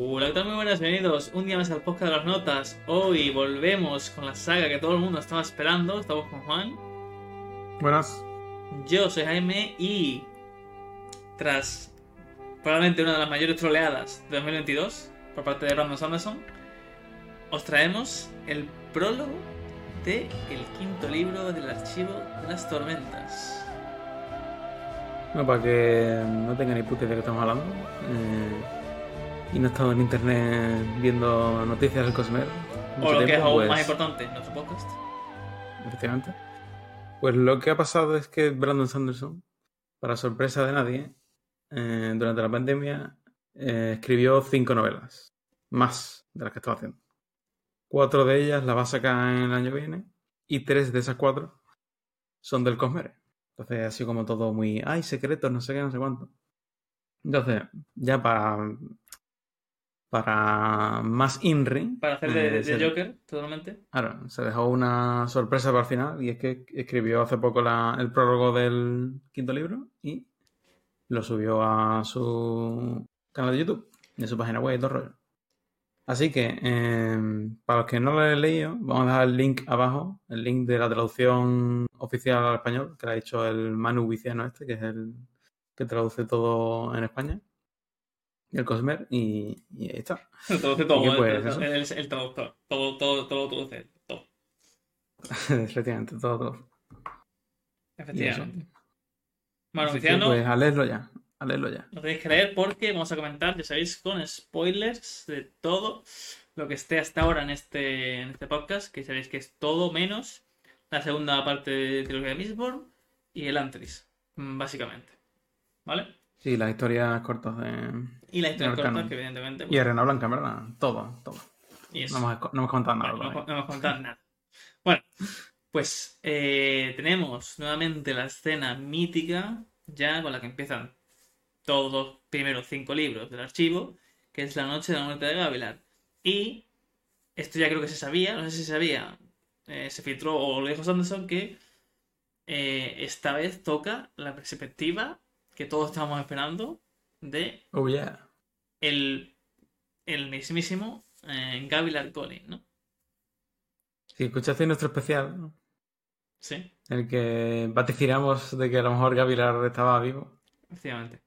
Hola. Muy buenas, bienvenidos un día más al podcast de las notas. Hoy volvemos con la saga que todo el mundo estaba esperando. Estamos con Juan. Buenas. Yo soy Jaime y tras probablemente una de las mayores troleadas de 2022 por parte de Brandon Sanderson, os traemos el prólogo de el quinto libro del archivo de las tormentas. Bueno, para que no tengan ni puta idea de qué estamos hablando. eh, y no estamos en internet viendo noticias del Cosmer. O lo que es aún pues, más importante, nuestro podcast. Efectivamente. Pues lo que ha pasado es que Brandon Sanderson, para sorpresa de nadie, eh, durante la pandemia eh, escribió cinco novelas. Más de las que estaba haciendo. Cuatro de ellas las va a sacar en el año que viene. Y tres de esas cuatro son del Cosmere. Entonces, así como todo muy. ¡Ay, secretos! No sé qué, no sé cuánto. Entonces, ya para. Para más INRI. Para hacer de, eh, de se- Joker, totalmente. Claro, se dejó una sorpresa para el final y es que escribió hace poco la- el prólogo del quinto libro y lo subió a su canal de YouTube a su página web y todo el rollo. Así que, eh, para los que no lo he leído, vamos a dejar el link abajo, el link de la traducción oficial al español, que lo ha hecho el Manu Viciano este, que es el que traduce todo en España, y el Cosmer, y, y ahí está. Todo, ¿Y qué, pues, el, traductor. Todo, todo, todo lo traduce. Todo. Efectivamente, todo, todo. Efectivamente. Bueno, pues a leerlo ya, a leerlo ya. lo tenéis que leer porque vamos a comentar, ya sabéis, con spoilers de todo lo que esté hasta ahora en este, en este podcast, que sabéis que es todo menos la segunda parte de Trilogía de Mistborn y el Antris, mm, básicamente. ¿Vale? Sí, las historias cortas de... Y la historia El corta, canon. que evidentemente... Y Arena Blanca, verdad. Todo, todo. y No hemos, no hemos contado nada. Vale, no, no vamos a contar nada. Bueno, pues eh, tenemos nuevamente la escena mítica, ya con la que empiezan todos los primeros cinco libros del archivo, que es la noche de la muerte de Gavilar. Y esto ya creo que se sabía, no sé si se sabía, eh, se filtró o lo dijo Sanderson, que eh, esta vez toca la perspectiva que todos estábamos esperando de Oh, yeah. el, el mismísimo eh, Gavilar Collin, ¿no? Si escuchaste nuestro especial, ¿no? Sí. en el que vaticinamos de que a lo mejor Gavilar estaba vivo Efectivamente.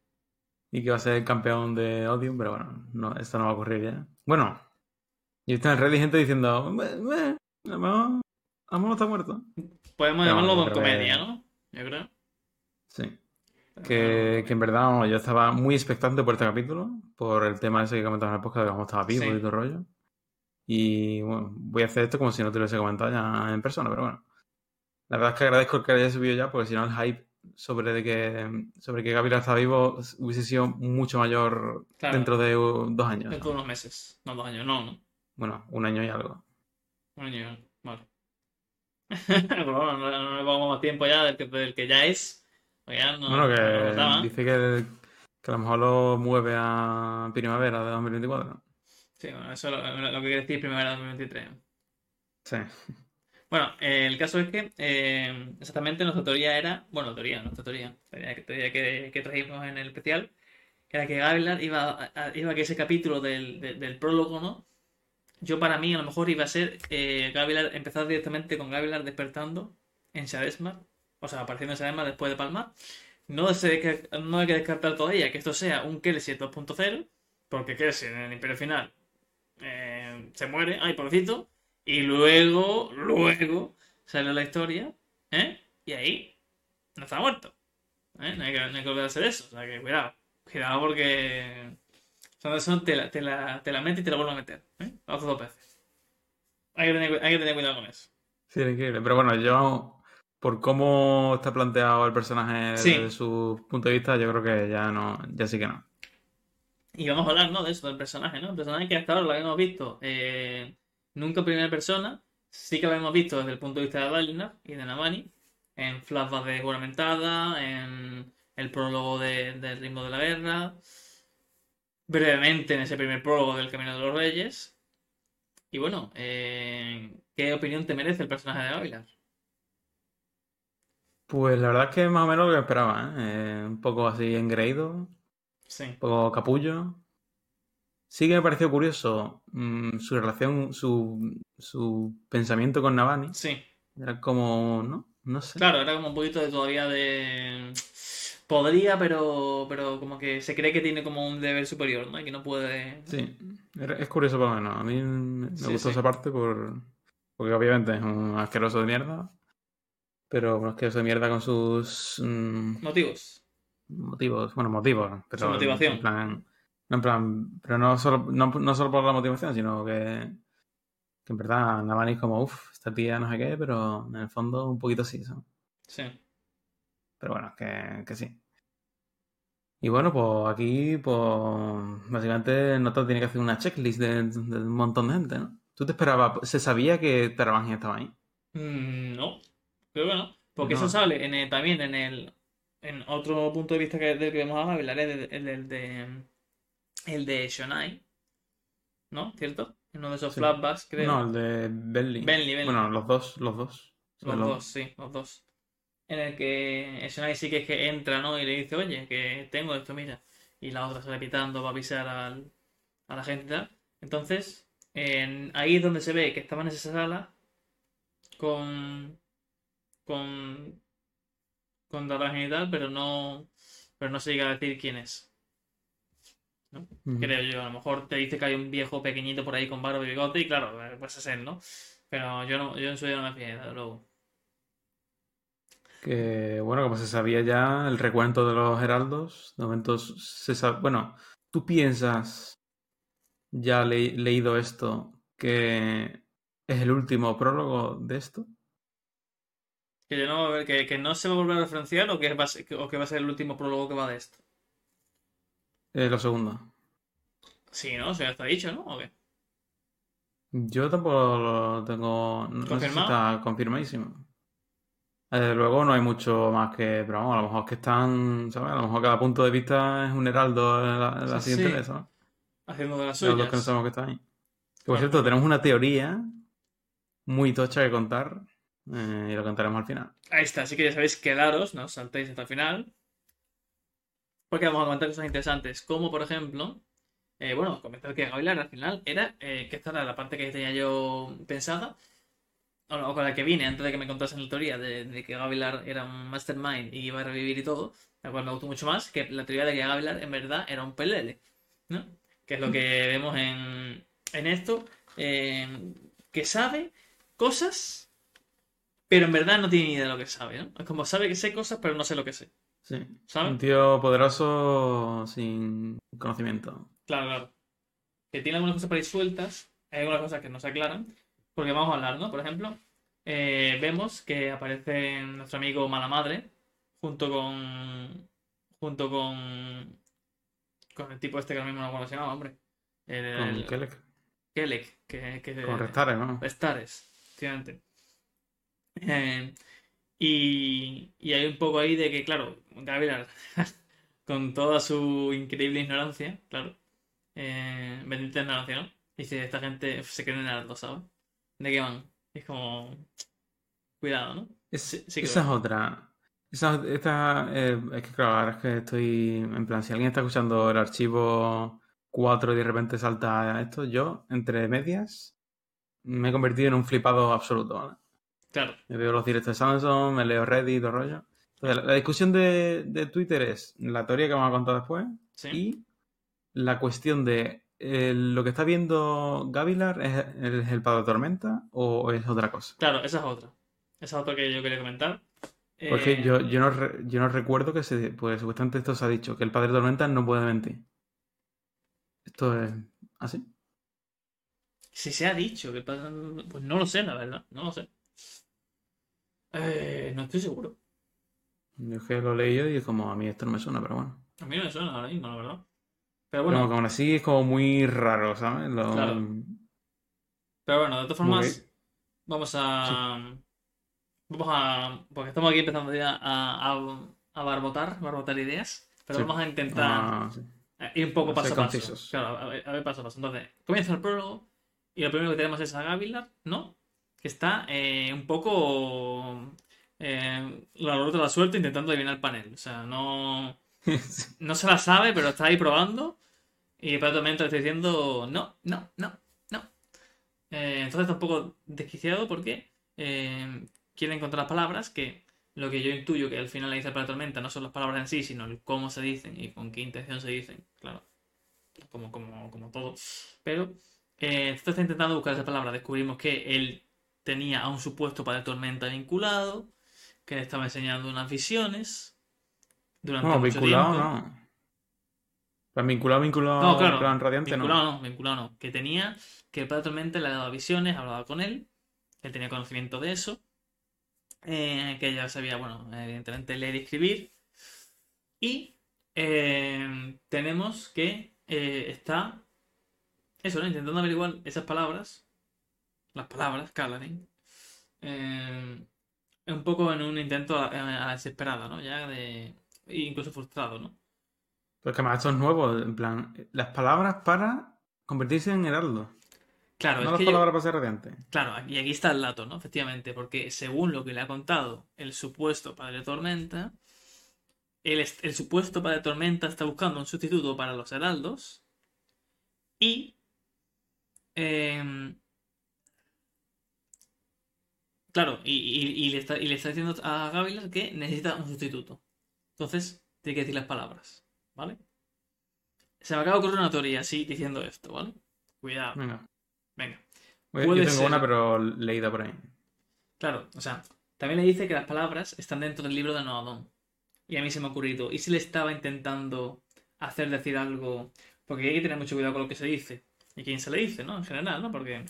y que va a ser el campeón de Odium, pero bueno, no, esto no va a ocurrir ya. Bueno, y está en Reddit gente diciendo, "Meh, meh, a lo mejor, a lo mejor no está muerto. Podemos No, llamarlo que- comedia, ¿no? Yo creo. Sí. Que, que en verdad vamos, yo estaba muy expectante por este capítulo, por el tema ese que comentaba en el podcast de cómo estaba vivo Sí. y todo el rollo. Y bueno, voy a hacer esto como si no te lo hubiese comentado ya en persona, pero bueno. La verdad es que agradezco que haya subido ya, porque si no el hype sobre de que sobre que Gabriel está vivo hubiese sido mucho mayor Claro. dentro de dos años. Dentro de unos meses. No, dos años, no, no. Bueno, un año y algo. Un año, y algo. vale. Bueno, no, no le pongamos más tiempo ya del que, del que ya es. Porque ya no, bueno, no que dice que, que a lo mejor lo mueve a primavera de 2024. Sí, bueno, eso es lo, lo que quiere decir primavera de 2023. Sí. Bueno, eh, el caso es que eh, exactamente nuestra teoría era, bueno, teoría, nuestra teoría, teoría que, teoría que, que trajimos en el especial, que era que Gavilar iba a, iba a que ese capítulo del, de- del prólogo, ¿no? Yo para mí a lo mejor iba a ser eh, Gavilar, empezar directamente con Gavilar despertando en Shadesmar, o sea, apareciendo en Shadesmar después de Palmar. No, se, no hay que descartar todavía que esto sea un Kelsier 2.0, porque Kelsier en el Imperio Final eh, se muere, ay, pobrecito, y luego, luego sale la historia, ¿eh? Y ahí no está muerto. ¿eh? No, hay que, no hay que olvidarse de eso. O sea que cuidado. Cuidado porque Sanderson te la, te la, te la mete y te la vuelve a meter. ¿eh? Hace dos veces. Hay que, tener, cuidado con eso. Sí, increíble. Pero bueno, yo, por cómo está planteado el personaje Sí. desde su punto de vista, yo creo que ya no, ya sí que no. Y vamos a hablar, ¿no? De eso, del personaje, ¿no? El personaje que hasta ahora lo habíamos visto eh, nunca en primera persona. Sí que lo habíamos visto desde el punto de vista de Dalinar y de Navani. En flashbacks de juramentada, en el prólogo de- del ritmo de la guerra. Brevemente en ese primer prólogo del Camino de los Reyes. Y bueno, eh, ¿qué opinión te merece el personaje de Gavilar? Pues la verdad es que más o menos lo que esperaba, ¿eh? Eh, un poco así engreído, un Sí. poco capullo. Sí que me pareció curioso mm, su relación, su, su pensamiento con Navani. Sí. Era como, ¿no? No sé. Claro, era como un poquito de todavía de. Podría, pero, pero como que se cree que tiene como un deber superior, ¿no? Y que no puede. Sí, es curioso por lo menos. A mí me me Sí, gustó sí. esa parte por... porque obviamente es un asqueroso de mierda. Pero un asqueroso de mierda con sus mm, Motivos. motivos, bueno, motivos, pero Su motivación. en plan, no en plan, pero no solo, no, no solo por la motivación, sino que, que en verdad Navani es como, uff, esta tía no sé qué, pero en el fondo un poquito sí, ¿sabes? Sí. Pero bueno, que, que sí. Y bueno, pues aquí, pues básicamente Nota tiene que hacer una checklist de, de un montón de gente, ¿no? ¿Tú te esperabas, se sabía que Tarabangi estaba ahí? Mm, no, creo que no. Porque No. eso sale en el- también en el. En otro punto de vista que, del que vamos a hablar, es el, el, el de. El de Shonai. ¿No? ¿Cierto? En uno de esos Sí. flashbacks, creo. No, el de Bentley. Bentley, Bentley. Bueno, los dos, los dos. Los Los- dos, sí, los dos. En el que Shonai sí que es que entra, ¿no? Y le dice, oye, que tengo esto, mira. Y la otra sale pitando para avisar al- a la gente y tal. Entonces, en- ahí es donde se ve que estaban en esa sala con. Con. con Darangel y tal, pero no. pero no se llega a decir quién es. Ujú. Creo yo, a lo mejor te dice que hay un viejo pequeñito por ahí con barba y bigote, y claro, eh, pues es él, ¿no? Pero yo no, yo en su día no me fié, desde luego. Que bueno, como se sabía ya, el recuento de los heraldos, de momento se sabe. Bueno, ¿tú piensas, ya le- leído esto, que es el último prólogo de esto? Que, yo no, que, que no se va a volver a referenciar o que va a ser, o que va a ser el último prólogo que va de esto. Eh, lo segundo. Sí, ¿no? O sea, está dicho, ¿no? ¿O qué? Yo tampoco lo tengo. No sé si ¿Confirmado? está confirmadísimo. Eh, luego no hay mucho más que. Pero vamos, a lo mejor que están. ¿Sabes? A lo mejor cada punto de vista es un heraldo en la, en la Sí, siguiente sí. Haciendo de las De los suyas. que no sabemos que está ahí. Por Claro. cierto, tenemos una teoría muy tocha que contar. Eh, y lo contaremos al final. Ahí está, así que ya sabéis, quedaros, no saltéis hasta el final. Porque vamos a comentar cosas interesantes, como por ejemplo, eh, bueno, comentar que Gavilar al final era, eh, que esta era la parte que tenía yo pensada, o, con la que vine antes de que me contasen la teoría de, de que Gavilar era un mastermind y iba a revivir y todo, la cual me gustó mucho más que la teoría de que Gavilar en verdad era un pelele, ¿no? Que es lo que vemos en, en esto, eh, que sabe cosas pero en verdad no tiene ni idea de lo que sabe, ¿no? Es como sabe que sé cosas, pero no sé lo que sé. Sí. ¿Sabes? Un tío poderoso sin conocimiento. Claro, claro. Que tiene algunas cosas por ahí sueltas, hay algunas cosas que no se aclaran, porque vamos a hablar, ¿no? Por ejemplo, eh, vemos que aparece nuestro amigo Mala Madre, junto con. junto con. con el tipo este que ahora mismo no recuerdo cómo se llama, hombre. El, Con el- Kelec. Kelec, que, que, Con Restare, ¿no? Stares, efectivamente. Eh, y, y hay un poco ahí de que, claro, Gavilar, con toda su increíble ignorancia, claro, eh, bendita ignorancia, ¿no? Dice, esta gente se cree en Heraldo, ¿sabes? ¿De qué van? Es como, cuidado, ¿no? Es- Sí- sí que esa es otra. Esa, esta, eh, es que claro, ahora es que estoy en plan, si alguien está escuchando el archivo 4 y de repente salta esto, yo, entre medias, me he convertido en un flipado absoluto, ¿vale? Claro, Me veo los directos de Samsung, me leo Reddit y todo rollo. Entonces, la, discusión de, de Twitter es la teoría que vamos a contar después sí. y la cuestión de eh, lo que está viendo Gavilar es, es el Padre Tormenta o es otra cosa. Claro, esa es otra. Esa es otra que yo quería comentar. Porque Eh, yo, yo, no, re- yo no recuerdo que se. Pues supuestamente esto se ha dicho, que el padre Tormenta no puede mentir. Esto es así. Si se ha dicho que Pues no lo sé, la verdad. No lo sé. Eh, no estoy seguro. Yo es que lo he leído y es como a mí esto no me suena, pero bueno. A mí no me suena ahora mismo, la verdad. Pero Pero bueno, como aún así es como muy raro, ¿sabes? Lo- Claro. pero bueno, de todas formas, vamos a. Vamos a. Porque estamos aquí empezando ya a, a, a barbotar, barbotar ideas. Pero Sí. vamos a intentar Ah, sí. eh, ir un poco a paso a paso. concisos. Claro, a ver, a ver, paso a paso. Entonces, comienza el prólogo. Y lo primero que tenemos es a Gavilar, ¿no? Que está eh, un poco. Eh, la rota la suelta intentando adivinar el panel. O sea, no. No se la sabe, pero está ahí probando. Y el de tormenta le está diciendo, no, no, no, no. Eh, entonces está un poco desquiciado porque quiere encontrar las palabras que lo que yo intuyo que al final le dice el de tormenta no son las palabras en sí, sino el cómo se dicen y con qué intención se dicen. Claro, como, como, como todo. Pero eh, entonces está intentando buscar esa palabra. Descubrimos que él tenía a un supuesto padre tormenta vinculado, que le estaba enseñando unas visiones durante No, mucho vinculado tiempo. no. Plan, vinculado, vinculado, No, claro. plan radiante vinculado no. no. vinculado no. Que tenía, que el padre tormenta le daba visiones, hablaba con él, él tenía conocimiento de eso, eh, que ya sabía, bueno, evidentemente leer y escribir. Y eh, tenemos que eh, está, eso, ¿no? Intentando averiguar esas palabras, las palabras, Calarin, eh, un poco en un intento a, la desesperada, ¿no? Ya de, incluso frustrado, ¿no? Pues que más esto es nuevo, en plan, las palabras para convertirse en heraldo. Claro, no es las que yo- palabras para ser radiante. Claro, y aquí está el dato, ¿no? Efectivamente, porque según lo que le ha contado el supuesto padre de Tormenta, el, est- el supuesto padre de Tormenta está buscando un sustituto para los heraldos y... em, claro, y, y- y le está, y le está diciendo a Gavilar que necesita un sustituto. Entonces, tiene que decir las palabras, ¿vale? Se me acaba de ocurrir una teoría así diciendo esto, ¿vale? Cuidado, Venga. venga. Yo tengo ser. una, pero leída por ahí. Claro, o sea, también le dice que las palabras están dentro del libro de Noadón. Y a mí se me ha ocurrido, ¿y si le estaba intentando hacer decir algo? Porque hay que tener mucho cuidado con lo que se dice. Y quién se le dice, ¿no? En general, ¿no? Porque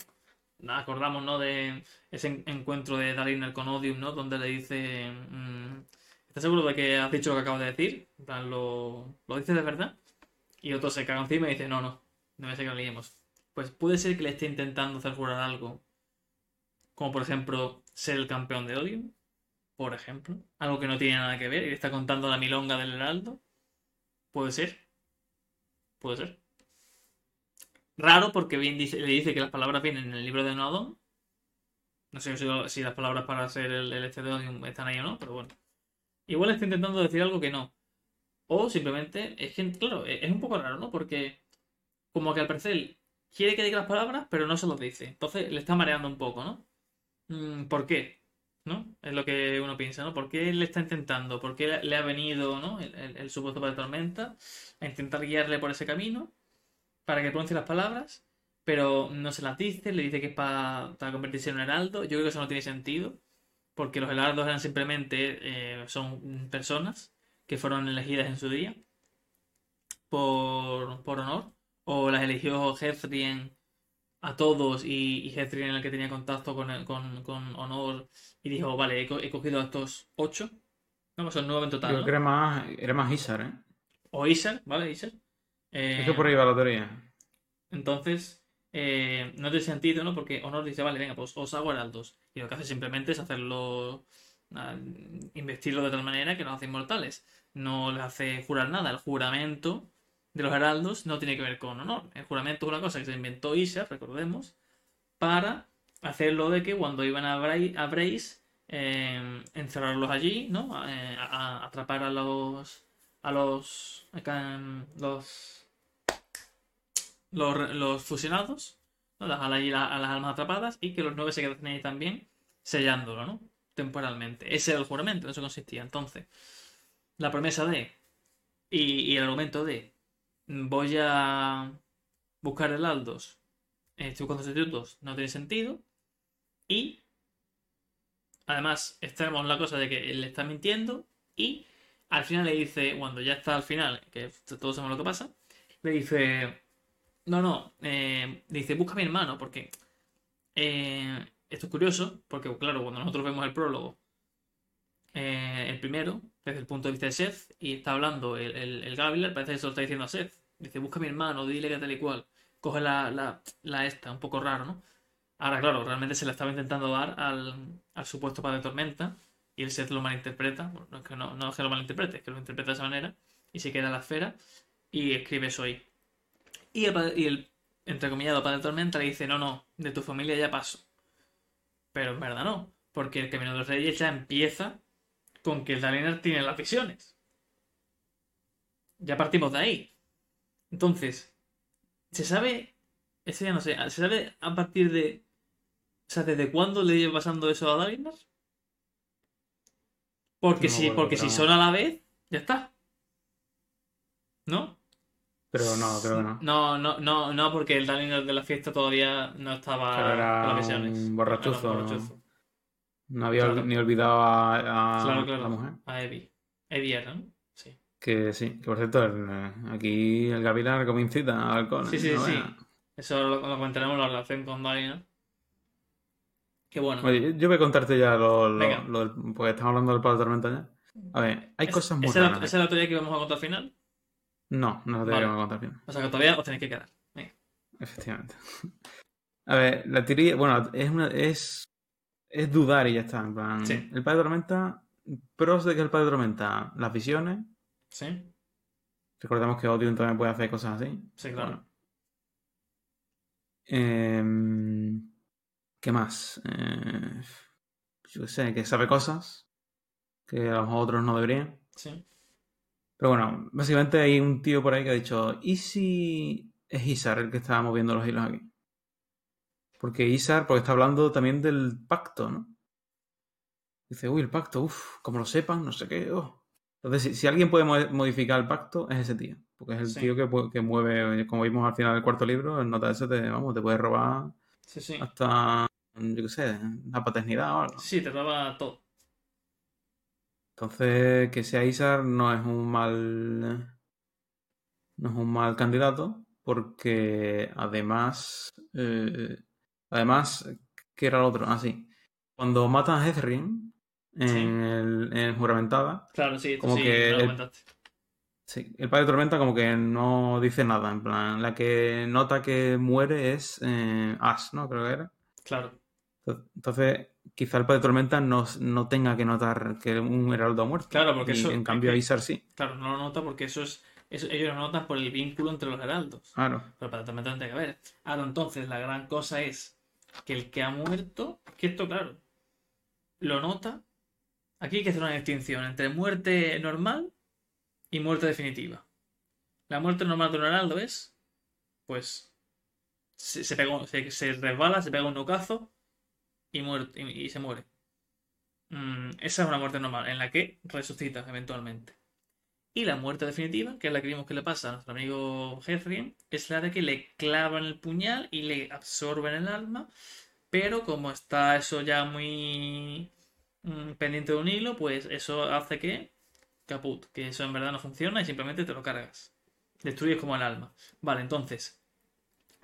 acordamos, ¿no? De ese en- encuentro de Dalinar con Odium, ¿no? Donde le dice... mm, ¿Estás seguro de que has dicho lo que acabas de decir? ¿Lo, ¿lo dices de verdad? Y otro se caga encima y dice, no, no, no me sé que lo liemos. Pues puede ser que le esté intentando hacer jurar algo como por ejemplo ser el campeón de odio, por ejemplo, algo que no tiene nada que ver y le está contando la milonga del heraldo, puede ser, puede ser. Raro porque bien dice, le dice que las palabras vienen en el libro de Noadón. No sé si, las palabras para ser el, el este de están ahí o no, pero bueno. Igual está intentando decir algo que no. O simplemente, es que, claro, es es un poco raro, ¿no? Porque como que al parecer quiere que diga las palabras, pero no se los dice. Entonces le está mareando un poco, ¿no? Mm, ¿Por qué? ¿No? Es lo que uno piensa, ¿no? ¿Por qué él está intentando? ¿Por qué le ha venido, ¿no? El, el- supuesto de tormenta a intentar guiarle por ese camino para que pronuncie las palabras, pero no se las dice, le dice que es para, para convertirse en un heraldo. Yo creo que eso no tiene sentido, porque los heraldos eran simplemente, eh, son personas que fueron elegidas en su día por, por honor, o las eligió Hezrien a todos y, y Hezrien era el que tenía contacto con, con, con honor y dijo, vale, he, co- he cogido a estos ocho, no, pues son nueve en Yo total, creo ¿no? que era más, era más Isar, ¿eh? O Isar, ¿vale? Isar. Eh, Es que por ahí va la teoría. entonces, eh, no tiene sentido, ¿no? Porque Honor dice, vale, venga, pues os hago heraldos. Y lo que hace simplemente es hacerlo, ah, investirlo de tal manera que los hace inmortales. No les hace jurar nada. El juramento de los heraldos no tiene que ver con Honor. El juramento es una cosa que se inventó Isha, recordemos, para hacerlo de que cuando iban a, Brace, eh, encerrarlos allí, ¿no? Eh, a, a atrapar a los... a los... acá, em, los los, los fusionados, ¿no? dejar allí la- a las almas atrapadas y que los nueve se quedasen ahí también sellándolo, ¿no? Temporalmente. Ese era el juramento, en eso consistía. Entonces, la promesa de y, y el argumento de voy a buscar heraldos, eh, estoy buscando sustitutos, no tiene sentido. Y además, tenemos la cosa de que él le está mintiendo y al final le dice, cuando ya está al final, que todos sabemos lo que pasa, le dice, no, no, eh, dice, busca a mi hermano, porque eh, esto es curioso, porque claro, cuando nosotros vemos el prólogo, eh, el primero, desde el punto de vista de Seth, y está hablando el, el, el parece que se lo está diciendo a Seth. Dice, busca a mi hermano, dile que tal y cual. Coge la, la, la esta, un poco raro, ¿no? Ahora, claro, realmente se la estaba intentando dar al, al supuesto padre Tormenta, y el Seth lo malinterpreta. Bueno, no es que no, no es que lo malinterprete, es que lo interpreta de esa manera, y se queda en la esfera, y escribe eso ahí. Y el, y el entrecomillado padre Tormenta le dice, no, no, de tu familia ya paso. Pero en verdad no, porque el Camino de los Reyes ya empieza con que el Dalinar tiene las visiones. Ya partimos de ahí. Entonces, ¿Se sabe? Ese ya no sé. ¿Se sabe a partir de. O sea, ¿desde cuándo le lleva pasando eso a Dalinar? Porque, No si, porque si son a la vez, ya está. ¿No? Pero no, creo que no. No, no, no, no, porque el Dalinar de la fiesta todavía no estaba Pero era con las visiones. un borrachuzo, Era un borrachuzo. No había Claro. ni olvidado a, a Claro, claro. la mujer. A Evi. Evi era, ¿no? Sí. Que sí, que por cierto, el, aquí el Gavilar como incita al alcohol. Sí, ¿eh? sí, No sí. Eso lo, lo comentaremos la relación con Dalinar. Que bueno. Oye, yo voy a contarte ya lo, lo, lo del- porque estamos hablando del palo de tormenta ya. A ver, hay ¿Es- cosas muy ¿Esa raras. esa es la teoría que vamos a contar al final? No, no lo tengo Vale. que contar bien. O sea que todavía os tenéis que quedar. Venga. Efectivamente. A ver, la teoría, bueno, es una, es, es dudar y ya está. En plan, Sí. el padre de tormenta, pros de que el padre de tormenta, las visiones. ¿Sí? Recordemos que Odin también puede hacer cosas así. Sí, claro. Bueno. Em, ¿qué más? Eh, yo sé, que sabe cosas que a los otros no deberían. Sí. Pero bueno, básicamente hay un tío por ahí que ha dicho, ¿y si es Isar el que está moviendo los hilos aquí? Porque Isar, porque está hablando también del pacto, ¿no? Dice, uy, el pacto, uff, como lo sepan, no sé qué. oh". Entonces, si, si alguien puede mo- modificar el pacto, es ese tío. Porque es el Sí. tío que, mueve, como vimos al final del cuarto libro, el nota ese te, vamos, te puede robar Sí, sí. hasta, yo qué sé, la paternidad o algo. Sí, te daba todo. Entonces, que sea Isar no es un mal. No es un mal candidato, porque además. eh, además, ¿qué era el otro? Ah, sí. Cuando matan a Hezrin en, Sí. el, en Juramentada, Claro, sí, Como sí, que lo comentaste. sí, el padre de Tormenta como que no dice nada. En plan, la que nota que muere es eh, Ash, ¿no? Creo que era. Claro. Entonces, quizá el padre de Tormenta no, no tenga que notar que un heraldo ha muerto. Claro, porque Y eso- en cambio, Isar sí. Claro, no lo nota porque eso es. eso- ellos lo notan por el vínculo entre los heraldos. Claro. Pero para también tiene que ver. Ahora, entonces, la gran cosa es que el que ha muerto. Que esto, claro. Lo nota. Aquí hay que hacer una distinción entre muerte normal y muerte definitiva. La muerte normal de un heraldo es. Pues. Se, se, se, se resbala, se pega un nocazo y, y, se muere. Mm, esa es una muerte normal, en la que resucita eventualmente. Y la muerte definitiva, que es la que vimos que le pasa a nuestro amigo Hefrin, es la de que le clavan el puñal y le absorben el alma. Pero como está eso ya muy mm, pendiente de un hilo, pues eso hace que caput, que eso en verdad no funciona y simplemente te lo cargas. Destruyes como el alma. Vale, entonces,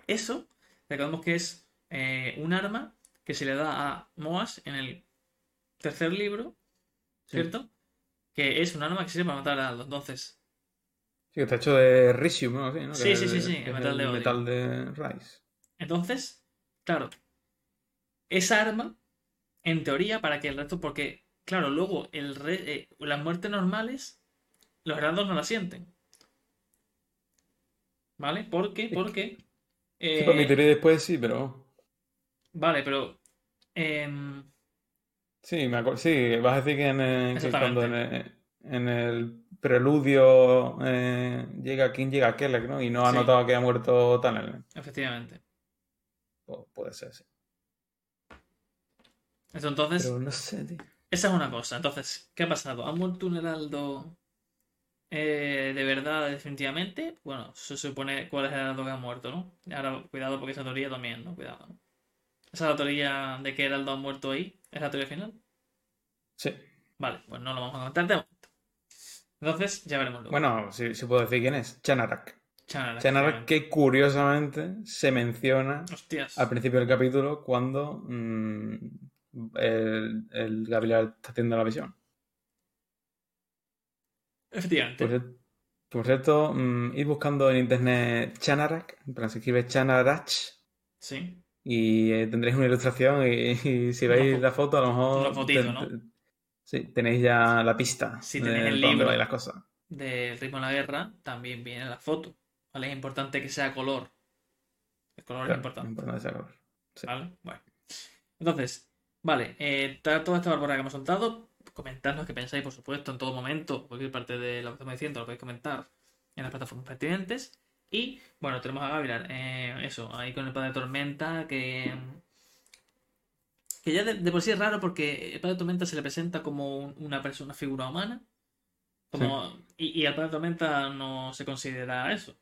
eso, recordemos que es eh, un arma que se le da a Moas en el tercer libro, Sí. ¿cierto? Que es un arma que sirve para matar a. Entonces, Sí, está hecho de Risium, ¿no? Sí, ¿no? Sí, Que sí, sí, el- sí, que metal de el metal de Rice. entonces, claro, esa arma, en teoría, para que el resto, porque, claro, luego el re- eh, las muertes normales, los heraldos no la sienten. ¿Vale? ¿Por qué? Porque... Sí, eh, por mi teoría después sí, pero... vale, pero... em, Sí, me. Sí, vas a decir que, en el- que cuando en el, en el preludio eh, llega quien llega Kellek, ¿no? Y no ha Sí. notado que ha muerto Tanner. efectivamente. Pu- puede ser, sí. Eso, entonces, Pero no sé, tío. esa es una cosa. Entonces, ¿qué ha pasado? ¿Ha muerto un heraldo eh, de verdad, definitivamente? Bueno, se supone cuál es el heraldo que ha muerto, ¿no? Ahora, cuidado porque esa teoría también, ¿no? Cuidado, ¿no? Esa es la teoría de que heraldo ha muerto ahí. ¿Es la teoría final? Sí. Vale, pues no lo vamos a comentar de momento. Entonces, ya veremos luego. Bueno, sí puedo decir quién es. Chanarak. Chanarak, Chanarak que curiosamente se menciona Hostias. al principio del capítulo cuando mm, el, el Gabriel está haciendo la visión. Efectivamente. Por, cier- por cierto, mm, id buscando en internet Chanarak, en plan se escribe Chanarach, Sí. Y eh, tendréis una ilustración y, y si Una veis fo- la foto a lo mejor una fotito, te- ¿no? sí, tenéis ya la pista Si de tenéis el libro. las cosas. Del ritmo de la guerra, también viene la foto. ¿Vale? Es importante que sea color. El color es Claro, importante. importante ese color. Sí. ¿Vale? Bueno. Entonces, vale, eh, toda esta barbaridad que hemos soltado, comentadnos qué pensáis, por supuesto, en todo momento, cualquier parte de lo que estamos diciendo, lo podéis comentar en las plataformas pertinentes. Y bueno, tenemos a Gavilar, eh, eso, ahí con el padre de Tormenta, que. Que ya de, de por sí es raro porque el padre de Tormenta se le presenta como un- una persona, una figura humana. Como, y, y el padre de Tormenta no se considera eso.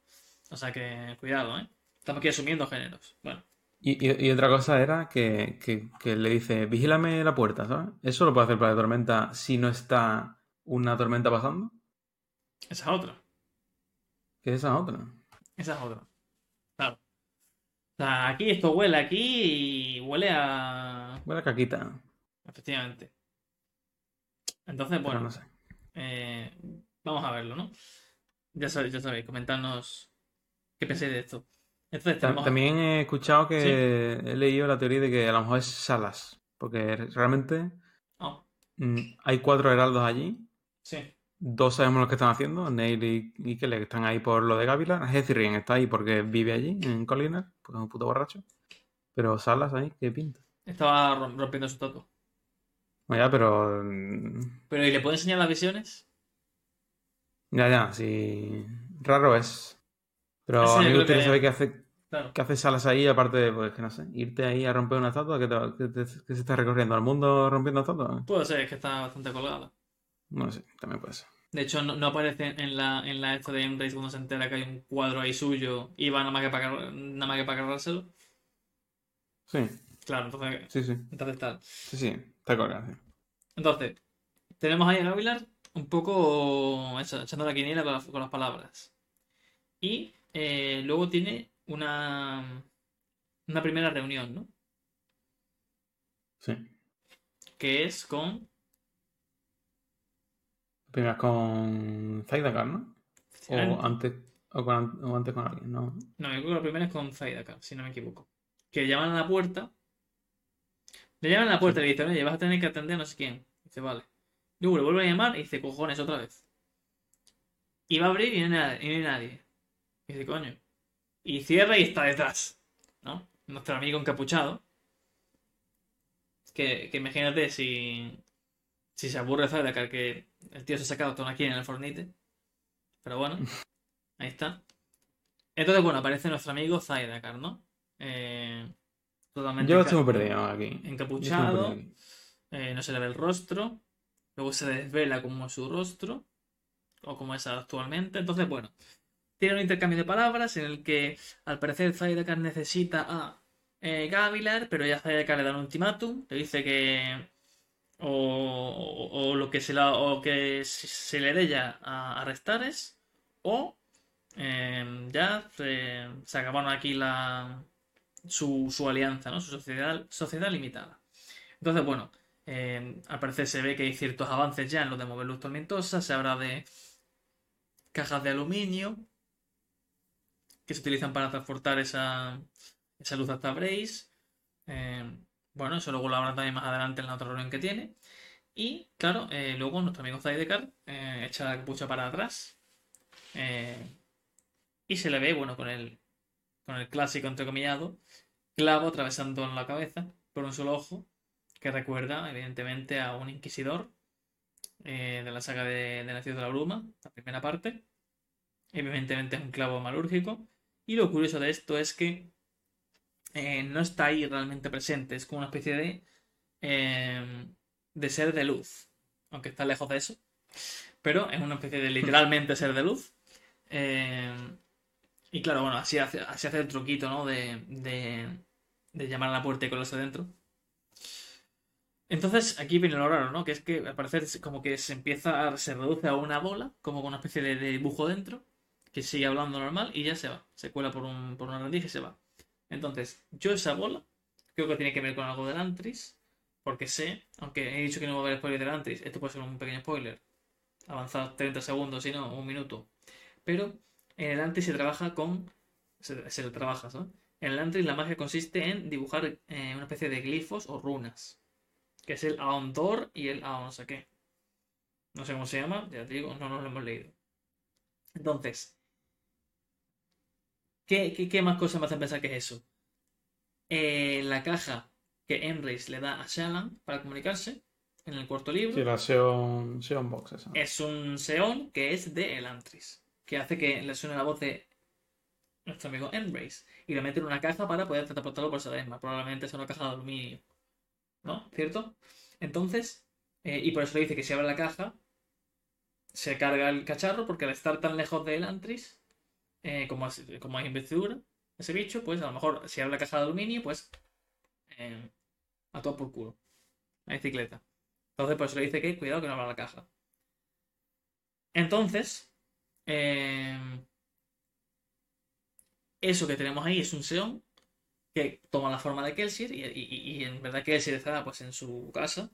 O sea que, cuidado, ¿eh? Estamos aquí asumiendo géneros. Bueno, Y, y- y otra cosa era que, que- que le dice, vigílame la puerta, ¿sabes? Eso lo puede hacer para la tormenta si no está una tormenta pasando. esa es otra. Esa es otra. Esa es otra. Claro. O sea, aquí esto huele aquí y huele a. Buena caquita. Efectivamente. Entonces, bueno, no sé. eh, vamos a verlo, ¿no? Ya sabéis, ya sabéis, comentadnos qué pensáis de esto. Entonces, tenemos... También he escuchado que he leído la teoría de que a lo mejor es Salas. Porque realmente Oh, hay cuatro heraldos allí. sí. Dos sabemos lo que están haciendo, Neil y, y Kelly, que están ahí por lo de Gavilar. Hezirien está ahí porque vive allí, en Colinar, porque es un puto borracho. Pero Salas ahí, ¿qué pinta? Estaba rom- rompiendo su tato. Bueno, ya, pero... mm, Pero ¿y le puedo enseñar las visiones? Ya, ya, sí. Raro es. Pero Eso a mí me gustaría saber qué hace, Claro. qué hace Salas ahí, aparte de, pues, que no sé, irte ahí a romper una estatua, que, te- que te- que se está recorriendo al mundo rompiendo estatuas. Puede ser, es que está bastante colgada. No sé, también puede ser. De hecho, no, no aparece en la, en la esta de Embrace cuando se entera que hay un cuadro ahí suyo y va nada más que para, nada más que para cargárselo. Sí, Claro, entonces, sí, sí. entonces tal. Sí, sí, está colgado. sí. Entonces, tenemos ahí a Gavilar un poco eso, echando la quiniela con, las- con las palabras. Y eh, luego tiene una, una primera reunión, ¿no? Sí. Que es con. Primero con Zaidakar, ¿no? O Ah, antes, o, con- o antes con alguien, ¿no? No, yo creo que la primera es con Zaidaka, si no me equivoco. Que llaman a la puerta. Le llaman a la puerta y le dicen, oye, vas a tener que atender a no sé quién. Dice, vale. Luego le vuelve a llamar y dice, cojones, otra vez. Y va a abrir y no hay nadie. Y no hay nadie. Y dice, coño. Y cierra y está detrás. ¿No? Nuestro amigo encapuchado. Que, que imagínate si. Si se aburre Zaidaka, que el tío se ha sacado todo aquí en el fornite. Pero bueno, ahí está. Entonces, bueno, aparece nuestro amigo Zaidakar, ¿no? Eh, totalmente Yo enca- estoy perdido aquí. Encapuchado, perdido eh, no se le ve el rostro, luego se desvela como es su rostro, o como es actualmente. Entonces, bueno, tiene un intercambio de palabras en el que al parecer Zaidakar necesita a eh, Gavilar, pero ya Zaidakar le da un ultimátum, le dice que o, o- lo que se o que se le dé ya a arrestares o eh, ya se, acabaron aquí la su, su alianza, ¿no? Su sociedad, sociedad limitada. Entonces, bueno, eh, al parecer se ve que hay ciertos avances ya en lo de mover luz tormentosa, se habla de cajas de aluminio que se utilizan para transportar esa, esa luz hasta Brace. Eh, bueno, eso luego lo hablan también más adelante en la otra reunión que tiene. Y claro, eh, luego nuestro amigo Zaidekar eh, echa la capucha para atrás. eh, y se le ve, bueno, con el, con el clásico entrecomillado, clavo atravesando en la cabeza por un solo ojo, que recuerda, evidentemente, a un inquisidor eh, de la saga de, de Nacidos de la Bruma, la primera parte. Evidentemente es un clavo malúrgico. Y lo curioso de esto es que eh, no está ahí realmente presente, es como una especie de, eh, de ser de luz, aunque está lejos de eso, pero es una especie de literalmente ser de luz. Eh, y claro, bueno, así hace, así hace el truquito, ¿no? De, de, de llamar a la puerta y colarse dentro. Entonces, aquí viene lo raro, ¿no? Que es que al parecer como que se empieza, a- se reduce a una bola, como con una especie de, de dibujo dentro, que sigue hablando normal y ya se va. Se cuela por, un, por una rendija y se va. Entonces, yo esa bola creo que tiene que ver con algo del Antris, porque sé, aunque he dicho que no va a haber spoiler del Antris, esto puede ser un pequeño spoiler, avanzado 30 segundos, si no, un minuto. Pero en el Antris se trabaja con. Se, se trabaja, ¿sabes? En el Antris la magia consiste en dibujar eh, una especie de glifos o runas, que es el Aondor y el Aon no sé qué. No sé cómo se llama, ya te digo, no nos lo hemos leído. Entonces, ¿qué, qué, qué más cosas me hacen pensar que es eso? Eh, la caja que Enrace le da a Shallan para comunicarse en el cuarto libro Sí, la Xeon, Xeon Box esa. es un Seon que es de Elantris, que hace que le suene la voz de nuestro amigo Embrace y lo mete en una caja para poder transportarlo por esa misma. Probablemente sea una caja de aluminio. ¿No? ¿Cierto? Entonces, eh, y por eso le dice que si abre la caja, se carga el cacharro, porque al estar tan lejos del Antris, eh, como, como hay investidura, ese bicho, pues a lo mejor si abre la caja de aluminio, pues eh, a todo por culo. La bicicleta. Entonces, por eso le dice que cuidado que no abra la caja. Entonces, eh, eso que tenemos ahí es un Seon que toma la forma de Kelsier y, en verdad Kelsier está pues en su casa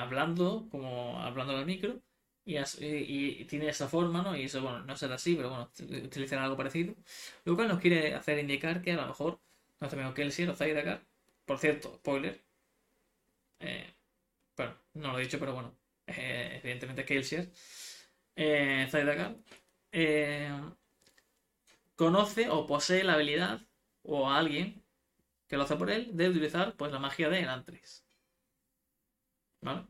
hablando, como hablando al micro y, tiene esa forma, ¿no? Y eso, bueno, no será así, pero bueno, utilizará algo parecido. Lo cual nos quiere hacer indicar que a lo mejor nuestro amigo Kelsier o Zaidakar, por cierto, spoiler, eh, bueno, no lo he dicho, pero bueno, eh, evidentemente Kelsier, eh, eh, conoce o posee la habilidad, o a alguien que lo hace por él, de utilizar pues la magia de Elantris. ¿Vale?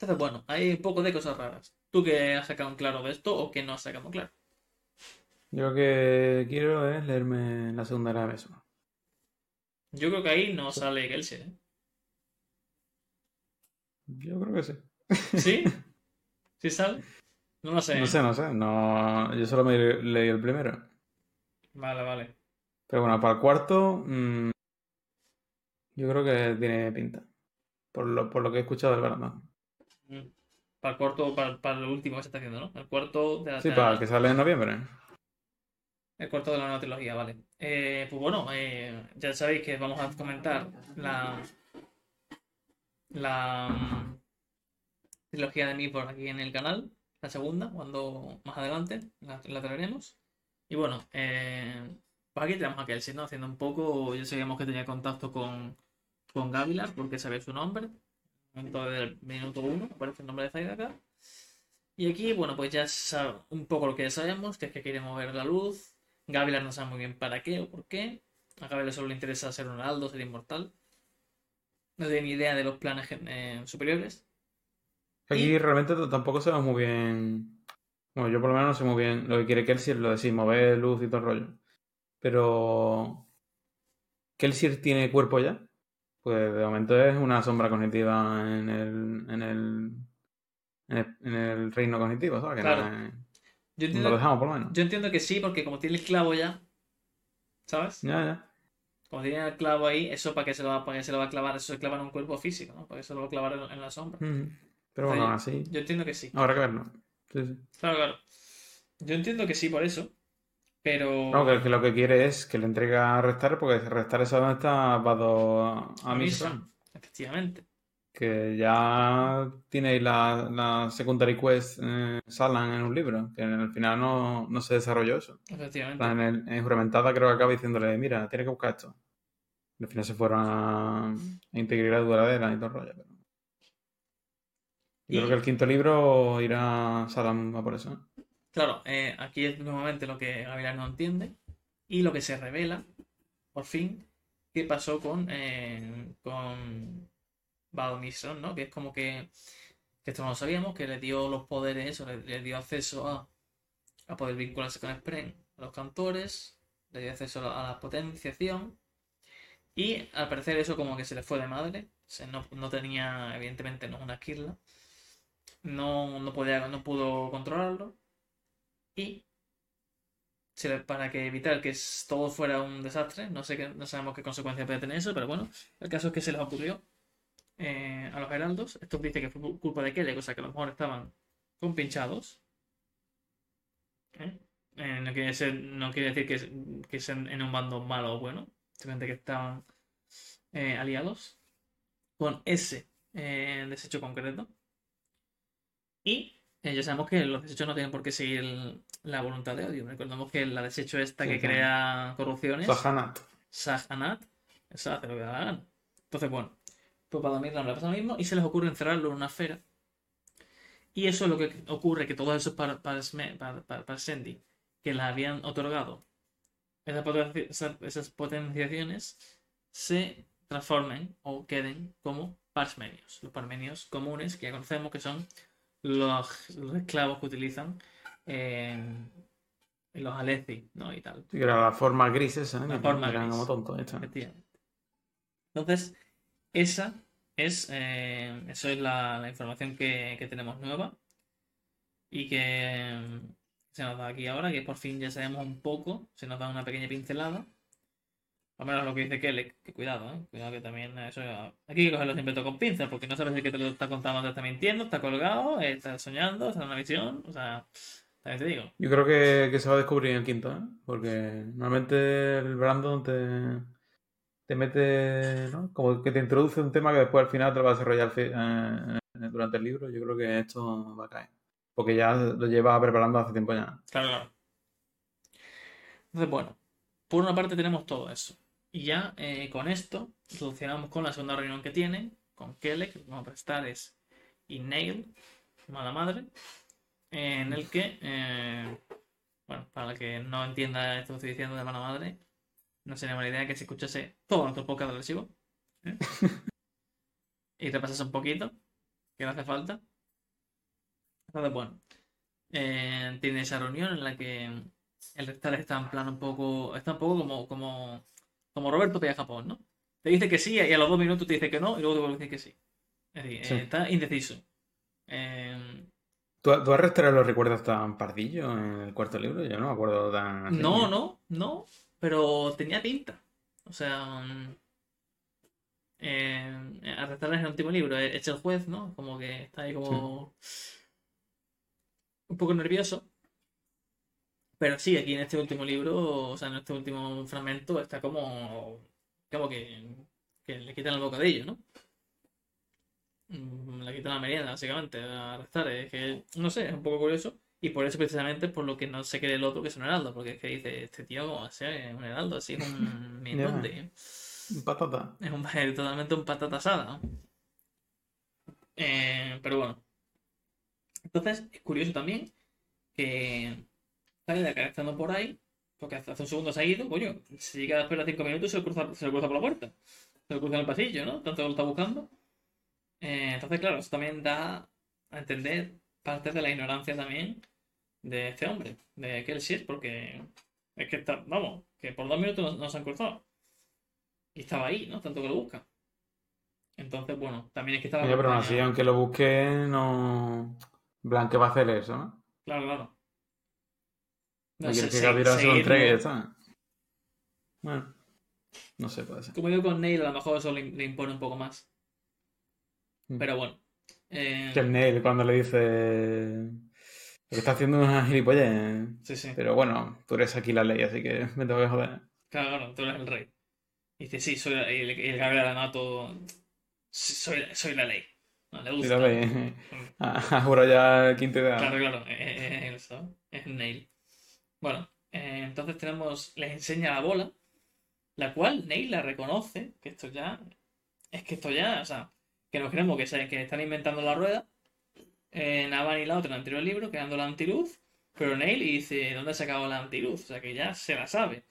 Entonces, bueno, hay un poco de cosas raras. ¿Tú qué has sacado claro de esto o qué no has sacado claro? Yo lo que quiero es leerme la segunda era de Yo creo que ahí no sale Kelsier, ¿eh? Yo creo que sí. ¿Sí? ¿Sí sale? No lo sé. No sé, no sé. No... Yo solo me leí el primero. Vale, vale. Pero bueno, para el cuarto, mmm, yo creo que tiene pinta. Por lo, por lo que he escuchado del Barandán. Para el cuarto, para, para, el último que se está haciendo, ¿no? El cuarto de la Sí, para el que sale en noviembre. El cuarto de la nueva trilogía, vale. Eh, pues bueno, eh, ya sabéis que vamos a comentar la, la mm, trilogía de por aquí en el canal, la segunda, cuando más adelante la, la traeremos. Y bueno, eh, pues aquí tenemos a Kelsey, ¿no? Haciendo un poco, ya sabíamos que tenía contacto con, con Gavilar porque sabía su nombre. Momento del minuto uno aparece el nombre de Zaidaka. Y aquí, bueno, pues ya sabe un poco lo que ya sabemos, que es que quiere mover la luz. Gavilar no sabe muy bien para qué o por qué. A Gavilar solo le interesa ser un aldo, ser inmortal no tiene ni idea de los planes eh, superiores. Aquí realmente tampoco sabemos muy bien. Bueno, yo por lo menos no sé muy bien lo que quiere Kelsier, lo de sí, mover luz y todo el rollo. Pero. ¿Kelsier tiene cuerpo ya? Pues de momento es una sombra cognitiva en el. en el. en el, reino cognitivo, ¿sabes? Que claro. yo entiendo, lo dejamos por lo menos. Yo entiendo que sí, porque como tiene el clavo ya. ¿Sabes? Ya, ya. Como tiene el clavo ahí, eso para que se lo va, para se lo va a clavar, eso se clava en un cuerpo físico, ¿no? Para que se lo va a clavar en, la sombra. Pero bueno, así. Yo entiendo que sí. Habrá que verlo. Sí, sí. Claro, claro. Yo entiendo que sí por eso. Pero. No, que, lo que quiere es que le entregue a Restar, porque Restar es donde está Vado a Misa. Efectivamente. Que ya tiene la, la Secondary Quest eh, Salan en un libro, que en el final no, no se desarrolló eso. Efectivamente. En, el, en Juramentada creo que acaba diciéndole, mira, tiene que buscar esto. al final se fueron a, integrar duradera y todo el rollo. Pero... Yo creo que el quinto libro irá Salam a por eso. Claro, eh, aquí es nuevamente lo que Gavilar no entiende y lo que se revela, por fin, qué pasó con, eh, con ¿no? Que es como que, que esto no lo sabíamos, que le dio los poderes, eso, le, dio acceso a, a, poder vincularse con Spren, a los cantores, le dio acceso a la, potenciación. Y al parecer eso como que se le fue de madre. no, no, tenía, evidentemente no una esquirla. No, no, podía, no pudo controlarlo. Y para que evitar que todo fuera un desastre, no sé qué, no sabemos qué consecuencias puede tener eso, pero bueno, el caso es que se les ocurrió eh, a los heraldos. Esto dice que fue culpa de Kelle, cosa que a lo mejor estaban compinchados. ¿Eh? Eh, no, quiere decir que, que sean en un bando malo o bueno, simplemente que estaban aliados con ese desecho concreto. Y ya sabemos que los desechos no tienen por qué seguir la voluntad de odio. Recordemos que la desecho esta que crea corrupciones. Sahanat. Sahanat. Esa hace lo que da la gana. Entonces, bueno, pues para dormir le pasa lo mismo y se les ocurre encerrarlo en una esfera. Y eso es lo que ocurre, que todos esos para, para, para, Sendy que les habían otorgado esas, potenciaciones se transformen o queden como parsmenios. Los parmenios comunes que ya conocemos que son los, esclavos que utilizan y los Aleci, ¿no? Y tal. Sí, era la forma gris esa, ¿eh? La forma gris. como tontos. esta. Entonces, esa es, eh, eso es la, la información que, que tenemos nueva y que eh, se nos da aquí ahora, que por fin ya sabemos un poco, se nos da una pequeña pincelada. Al menos lo que dice Kelly, que cuidado, ¿eh? Cuidado que también eso... Aquí hay que cogerlo siempre todo con pinzas, porque no sabes si que te lo está contando, te está mintiendo, está colgado, está soñando, está en una visión, o sea, también te digo. Yo creo que, que se va a descubrir en el quinto, ¿eh? Porque normalmente el Brandon te, te mete, ¿no? Como que te introduce un tema que después al final te lo va a desarrollar eh, durante el libro. Yo creo que esto va a caer. Porque ya lo lleva preparando hace tiempo ya. Claro, claro. Entonces, bueno, por una parte tenemos todo eso. Y ya eh, con esto solucionamos con la segunda reunión que tienen, con Kelly, que vamos a prestar es y Neil, mala madre, en el que, eh, bueno, para el que no entienda esto que estoy diciendo de mala madre, no sería mala idea que se escuchase todo nuestro podcast agresivo ¿eh? y repasase un poquito, que no hace falta. Entonces, bueno, eh, tiene esa reunión en la que el rectal está en plan un poco, está un poco como, como, como Roberto Pilla Japón, ¿no? Te dice que sí y a los dos minutos te dice que no y luego te vuelve a decir que sí. Es decir, Sí. eh, está indeciso. Eh, ¿Tú, tú a Restore lo recuerdas tan pardillo en el cuarto libro? Yo no me acuerdo tan. así. no, no, no, pero tenía pinta. O sea, mm, eh, Arrestar en el último libro, eh, es el juez, ¿no? Como que está ahí como un poco nervioso. Pero sí, aquí en este último libro, o sea, en este último fragmento, está como, como que, que le quitan el bocadillo, ¿no? Mm, Le quitan la merienda, básicamente, a arrestar. Es que, no sé, es un poco curioso. Y por eso, precisamente, por lo que no se cree el otro que es un heraldo. Porque es que dice, este tío, ¿cómo va a ser un heraldo? Así es un mindundi. Patata. Es un, es totalmente un patata asada. Eh, pero bueno. Entonces, es curioso también que Tyler que estando por ahí, porque hace un segundo se ha ido, coño, si llega después de cinco minutos se lo cruza, se lo cruza por la puerta. Se lo cruza en el pasillo, ¿no? Tanto que lo está buscando. Eh, entonces, claro, eso también da a entender parte de la ignorancia también de este hombre, de Kelsier, porque es que está, vamos, que por dos minutos no, no se han cruzado. Y estaba ahí, ¿no? Tanto que lo busca. Entonces, bueno, también es que estaba. Oye, pero aún así, aunque lo busque, no. ¿qué va a hacer eso, no? Claro, claro. No se- que Gabriel se lo entregue está. Bueno, no sé, puede ser. Como digo con Neil, a lo mejor eso le, le impone un poco más. Mm. Pero bueno. Eh, Que el Neil cuando le dice que está haciendo una gilipollez. sí, sí. Pero bueno, tú eres aquí la ley, así que me tengo que joder. Claro, claro, tú eres el rey. Y dice, sí, soy la, y el, el Gabriel Anato. sí, Soy, soy la ley. No, le gusta. la ley. Ha jurado ya el quinto ideal. Claro, claro, es, es es Neil. Bueno, eh, entonces tenemos, les enseña la bola, la cual Neil la reconoce, que esto ya, es que esto ya, o sea, que nos creemos que, se- que están inventando la rueda, eh, Navan y la otra en el anterior libro, creando la antiluz, pero Neil dice, ¿dónde ha sacado la antiluz? O sea, que ya se la sabe.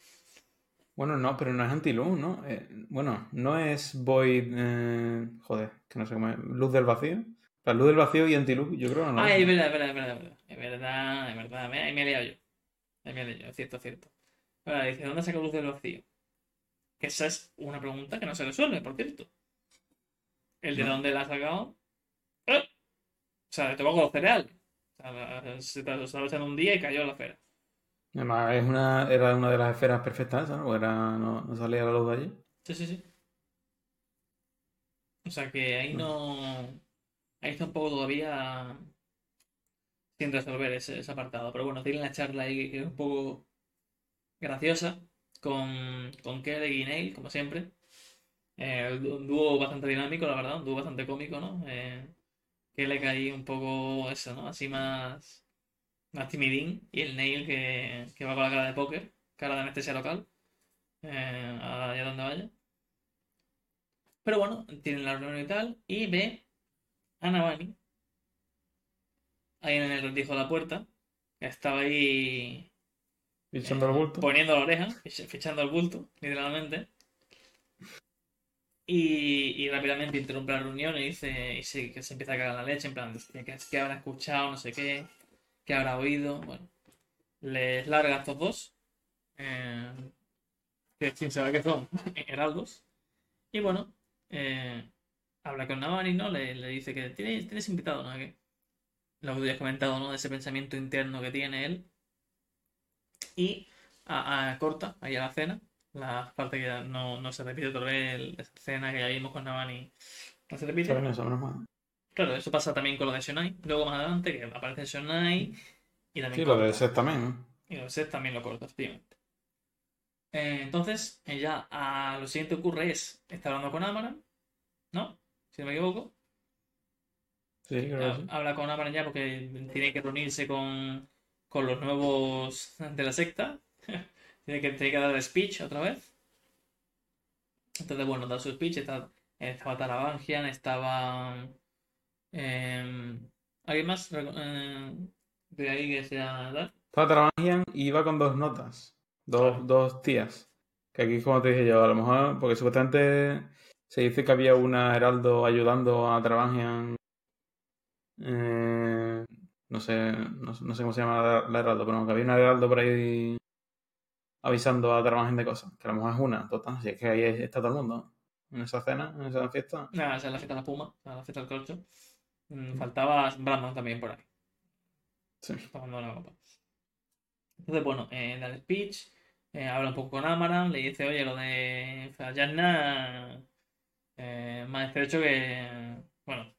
Bueno, no, pero no es antiluz, ¿no? Eh, bueno, no es Void. eh, joder, que no sé cómo es. Luz del vacío. La luz del vacío y antiluz, yo creo que no. Ah, es verdad, es verdad, es verdad, es verdad, es verdad, es verdad, me, ahí me he liado yo. Ahí me es cierto, cierto. Ahora dice, ¿dónde saca luz del vacío? Que esa es una pregunta que no se resuelve, por cierto. El de No. dónde la ha sacado. ¡Eh! O sea, te pongo los cereales. O sea, se te estaba echando un día y cayó la esfera. Además, es una, era una de las esferas perfectas, ¿no? O era, no, no salía la luz de allí. Sí, sí, sí. O sea que ahí no. Ahí está un poco todavía sin resolver ese, apartado. Pero bueno, tienen la charla ahí que es un poco graciosa con, con Kelly y Neil, como siempre. Eh, un dúo bastante dinámico, la verdad, un dúo bastante cómico, ¿no? Eh, Kelly ahí un poco eso, ¿no? Así más, más timidín. Y el Neil que, que va con la cara de póker, cara de anestesia local, eh, allá donde vaya. Pero bueno, tienen la reunión y tal, y ve a Navani ahí en el rendijo de la puerta, estaba ahí el bulto. poniendo la oreja, fich- fichando el bulto, literalmente. Y, y rápidamente interrumpe la reunión y dice y se, que se empieza a cagar la leche, en plan, que, que habrá escuchado, no sé qué, que habrá oído, bueno. les larga a estos dos. eh, que sin saber que son heraldos. Y bueno, eh, habla con Navani, ¿no? Le, le dice que tienes, tienes invitado, ¿no? Que, lo que tú ya has comentado, ¿no? De ese pensamiento interno que tiene él. Y a, a- corta ahí a la cena. La parte que ya no, no se repite otra vez, esa escena que ya vimos con Navani. No se repite. Eso. Claro, eso pasa también con lo de Shonai. Luego más adelante que aparece Shonai y también Sí, lo de Seth también, ¿no? Y lo de Seth también lo corta, efectivamente. Eh, entonces, eh, ya a lo siguiente que ocurre es, está hablando con Amaran, ¿no? Si no me equivoco. Sí, sí. Habla con Amaran ya porque tiene que reunirse con, con los nuevos de la secta. tiene, que, tiene que dar el speech otra vez. Entonces, bueno, da su speech. Está, estaba Tarabangian, estaba... em, ¿Alguien más eh, de ahí que sea tal? Estaba Trabajian y iba con dos notas. Dos, Claro. dos tías. Que aquí, como te dije yo, a lo mejor, porque supuestamente se dice que había una Heraldo ayudando a Trabajian. Eh, no sé, no, sé- no sé cómo se llama la, la Heraldo, pero que había una Heraldo por ahí avisando a Trabajian de cosas. Que a lo mejor es una, total. Si es que ahí está todo el mundo. En esa cena, en esa fiesta. Nada, esa es la fiesta de la es la fiesta del corcho. Mm, Faltaba Brandon también por ahí. Sí. tomando una copa. Entonces, bueno, eh, da el speech, eh, habla un poco con Amaran, le dice, oye, lo de Fajarna eh, más estrecho que. Bueno,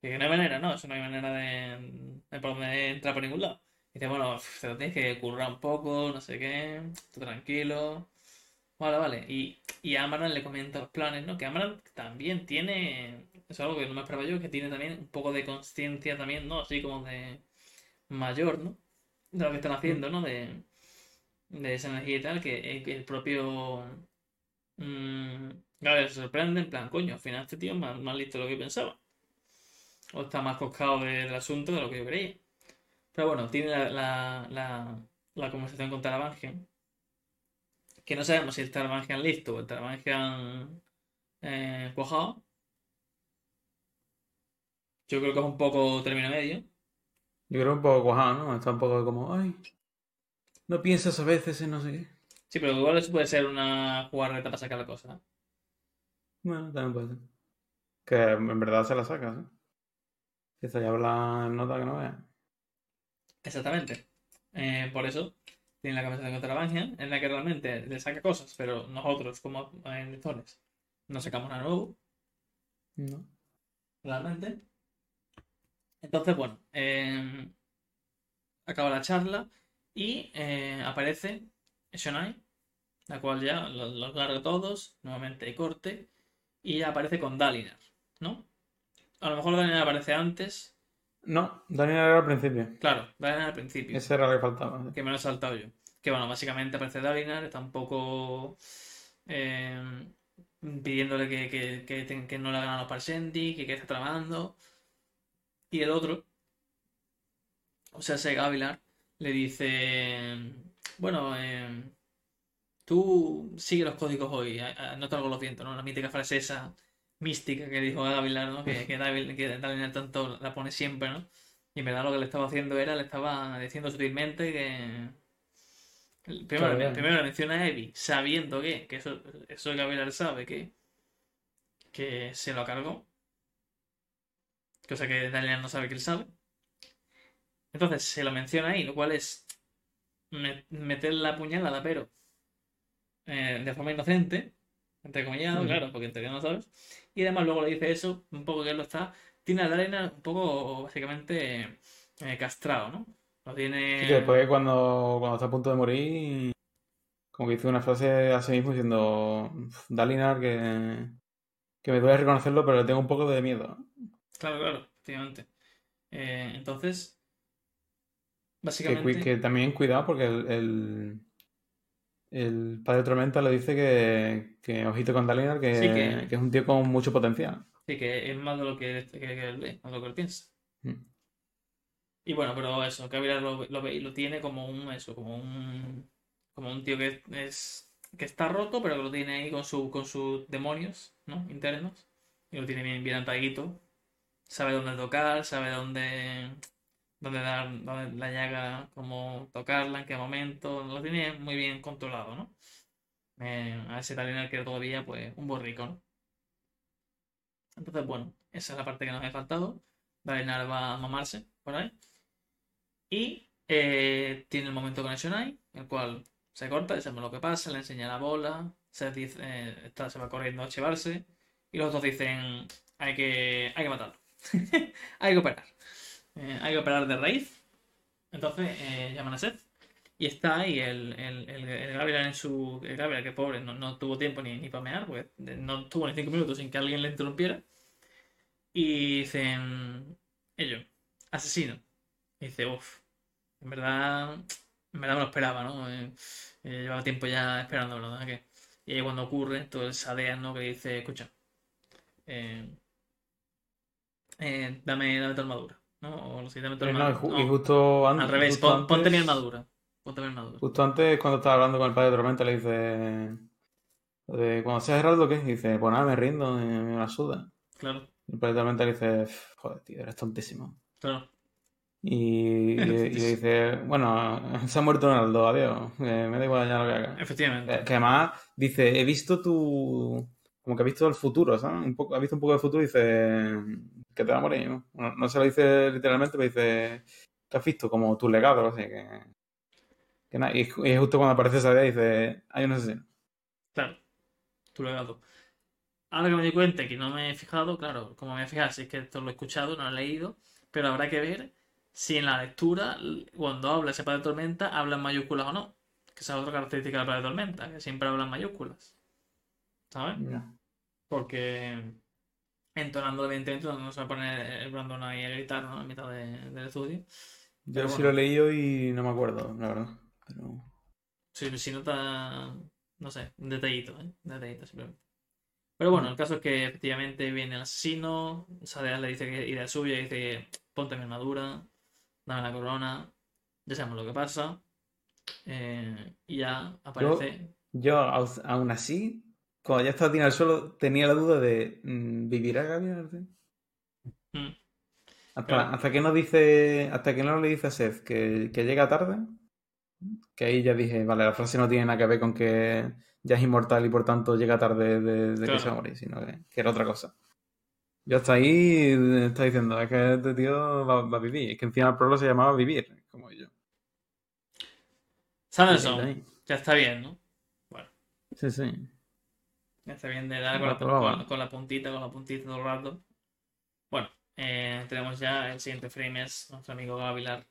que no hay manera, ¿no? Eso no hay manera de, de por entrar por ningún lado. Dice, bueno, te lo tienes que currar un poco, no sé qué, tranquilo. Vale, vale. Y, y Amaran le comenta los planes, ¿no? Que Amaran también tiene. Es algo que no me esperaba yo, que tiene también un poco de conciencia también, ¿no? Así como de mayor, ¿no? De lo que están haciendo, ¿no? De, de esa energía y tal, que, el- que el propio. mm, Gabriel se sorprende, en plan, coño, al final este tío más, más listo de lo que pensaba. O está más coscado de- del asunto de lo que yo creía. Pero bueno, tiene la, la, la, la conversación con Tarabangian. Que no sabemos si el Tarabangian listo o el Tarabangian eh, cuajado. Yo creo que es un poco término medio. Yo creo un poco cuajado, ¿no? Está un poco como, ay, no piensas a veces en no sé qué. Sí, pero igual eso puede ser una jugarreta para sacar la cosa. Bueno, también puede ser. Que en verdad se la sacas, ¿eh? Está ya habla en nota que no vea. Exactamente. Eh, por eso tiene la conversación con Tarabangian, en la que realmente le saca cosas, pero nosotros, como lectores, no sacamos nada nuevo, No. realmente. Entonces, bueno, eh, acaba la charla y eh, aparece Shonai, la cual ya los, larga todos, nuevamente corte, y ya aparece con Dalinar, ¿no? A lo mejor Dalinar aparece antes, No, Daniel era al principio. claro, Dalinar al principio. Ese era lo que faltaba. ¿sí? que me lo he saltado yo. Que bueno, básicamente aparece Dalinar, está un poco eh, pidiéndole que, que, que, no le hagan a los Parshendi, que, que está tramando. Y el otro, o sea, ese Gavilar, le dice, bueno, eh, tú sigue los códigos hoy, no te hago los vientos, ¿no? La mítica frase esa mística que dijo Gavilar, ¿no? Que, que, Davil- que Dalinar tanto la pone siempre, ¿no? Y en verdad lo que le estaba haciendo era, le estaba diciendo sutilmente que... Primero, Claro, ya. primero le menciona a Evi, sabiendo que, que eso, eso Gabriel sabe que, que se lo cargó. Cosa que Daniel no sabe que él sabe. Entonces se lo menciona ahí, lo cual es me- meter la puñalada, pero eh, de forma inocente, entre comillas, Ujú. claro, porque en teoría no sabes. Y además luego le dice eso, un poco que él lo está. Tiene a la arena un poco, básicamente, eh, castrado, ¿no? Lo tiene. Sí, que después cuando, cuando está a punto de morir, como que hizo una frase a sí mismo diciendo, Dalinar, que, que me duele reconocerlo, pero le tengo un poco de miedo. Claro, claro, efectivamente. Eh, entonces, básicamente. que también cuidado porque el, el, el padre Tormenta le dice que, que ojito con Dalinar, que, Sí, que- que es un tío con mucho potencial. Sí, que es más de lo que, que él ve, más de lo que él piensa. Mm. Y bueno, pero eso, Gabriel lo, lo lo tiene como un, eso, como un, como un tío que es, que está roto, pero que lo tiene ahí con su, con sus demonios, ¿no? Internos. Y lo tiene bien, bien atadito. Sabe dónde tocar, sabe dónde, dónde dar dónde la llaga, cómo tocarla, en qué momento, lo tiene muy bien controlado, ¿no? Eh, a ese Dalinar que todavía, pues, un borrico, ¿no? Entonces, bueno, esa es la parte que nos ha faltado. Dalinar va a mamarse por ahí. Y eh, tiene el momento con Shonai, el cual se corta, y sabemos lo que pasa, le enseña la bola, se dice, eh, está, se va corriendo a chivarse, y los dos dicen, hay que, hay que matarlo. hay que operar. Eh, hay que operar de raíz. Entonces eh, llaman a Seth. Y está ahí el, el, el, el Gabriel en su. El Gabriel, que pobre, no, no tuvo tiempo ni, ni para mear, porque no tuvo ni cinco minutos sin que alguien le interrumpiera. Y dicen. Ellos, asesino. Y dice, uff, en verdad. En verdad me lo esperaba, ¿no? Eh, llevaba tiempo ya esperándolo, ¿no? Y ahí cuando ocurre, todo el sadea, ¿no? Que dice, escucha, dame, dame tu armadura, ¿no? O dame tu Eh, no, y, No, justo antes. al revés, pon- ponte mi antes- armadura. Ponte mi armadura. Justo antes, cuando estaba hablando con el padre de Tormenta, le dice. lo de, cuando seas Heraldo, ¿qué? Y dice, pues nada, me rindo, me, me la suda. Claro, Y el padre de Tormenta le dice, joder, tío, eres tontísimo. claro. Y, y le- y le dice, bueno, se ha muerto Ronaldo, adiós, eh, me da igual ya lo que haga. Efectivamente. Que, que además dice, he visto tu... Como que ha visto el futuro, ¿sabes? Un poco, ha visto un poco del futuro y dice que te va a morir, ¿no? No se lo dice literalmente, pero dice que has visto como tu legado, así que... que nada, y, y justo cuando aparece esa idea dice, hay un asesino. Claro, tu legado. Ahora que me di cuenta que no me he fijado, claro, como me he fijado, si es que esto lo he escuchado, no lo he leído, pero habrá que ver si en la lectura, cuando habla ese padre de tormenta, habla en mayúsculas o no. Que esa es otra característica del padre de tormenta, que siempre habla en mayúsculas. ¿Sabes? Ya. Porque entonando evidentemente no se va a poner el Brandon ahí a gritar, ¿no? En mitad de- del estudio. Yo Pero sí bueno. lo he leído y no me acuerdo, la verdad. Pero... Si, si nota, no sé, un detallito, ¿eh? Un detallito simplemente. Pero bueno, el caso es que efectivamente viene el asesino, Sadea le dice que idea suya, dice, ponte mi armadura, dame la corona, ya sabemos lo que pasa. eh, y ya aparece. Yo, aún así, cuando ya estaba tirado al suelo, tenía la duda de, mm, ¿vivirá Gabriel? Mm, Hasta, Claro. hasta que no dice, hasta que no le dice a Seth que, que llega tarde, que ahí ya dije, vale, la frase no tiene nada que ver con que ya es inmortal y por tanto llega tarde de, de que se va a morir, sino que, que era otra cosa. Yo hasta ahí eh, está diciendo, es que este tío va, va a vivir. Es que encima el prólogo se llamaba Vivir, como yo. Sanderson, ya está bien, ¿no? Bueno, Sí, sí. Ya está bien de dar con la, La prueba. con- con la puntita, con la puntita todo el rato. Bueno, eh, tenemos ya el siguiente frame es nuestro amigo Gavilar.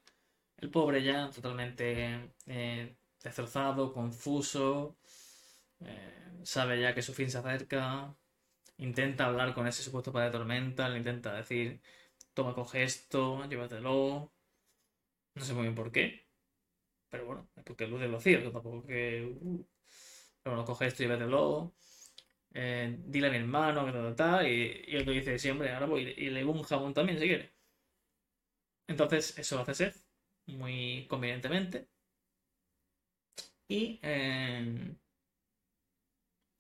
El pobre ya totalmente eh, destrozado, confuso, eh, sabe ya que su fin se acerca, intenta hablar con ese supuesto padre de tormenta, le intenta decir, toma, coge esto, llévatelo. No sé muy bien por qué, pero bueno, es porque luz del vacío, que tampoco que... uh, pero bueno, coge esto, llévatelo. Eh, dile a mi hermano que tal, tal, tal, y, y el que dice, sí, hombre, ahora voy y le un jamón también si quiere. Entonces, eso lo hace Seth, muy convenientemente. Y, eh,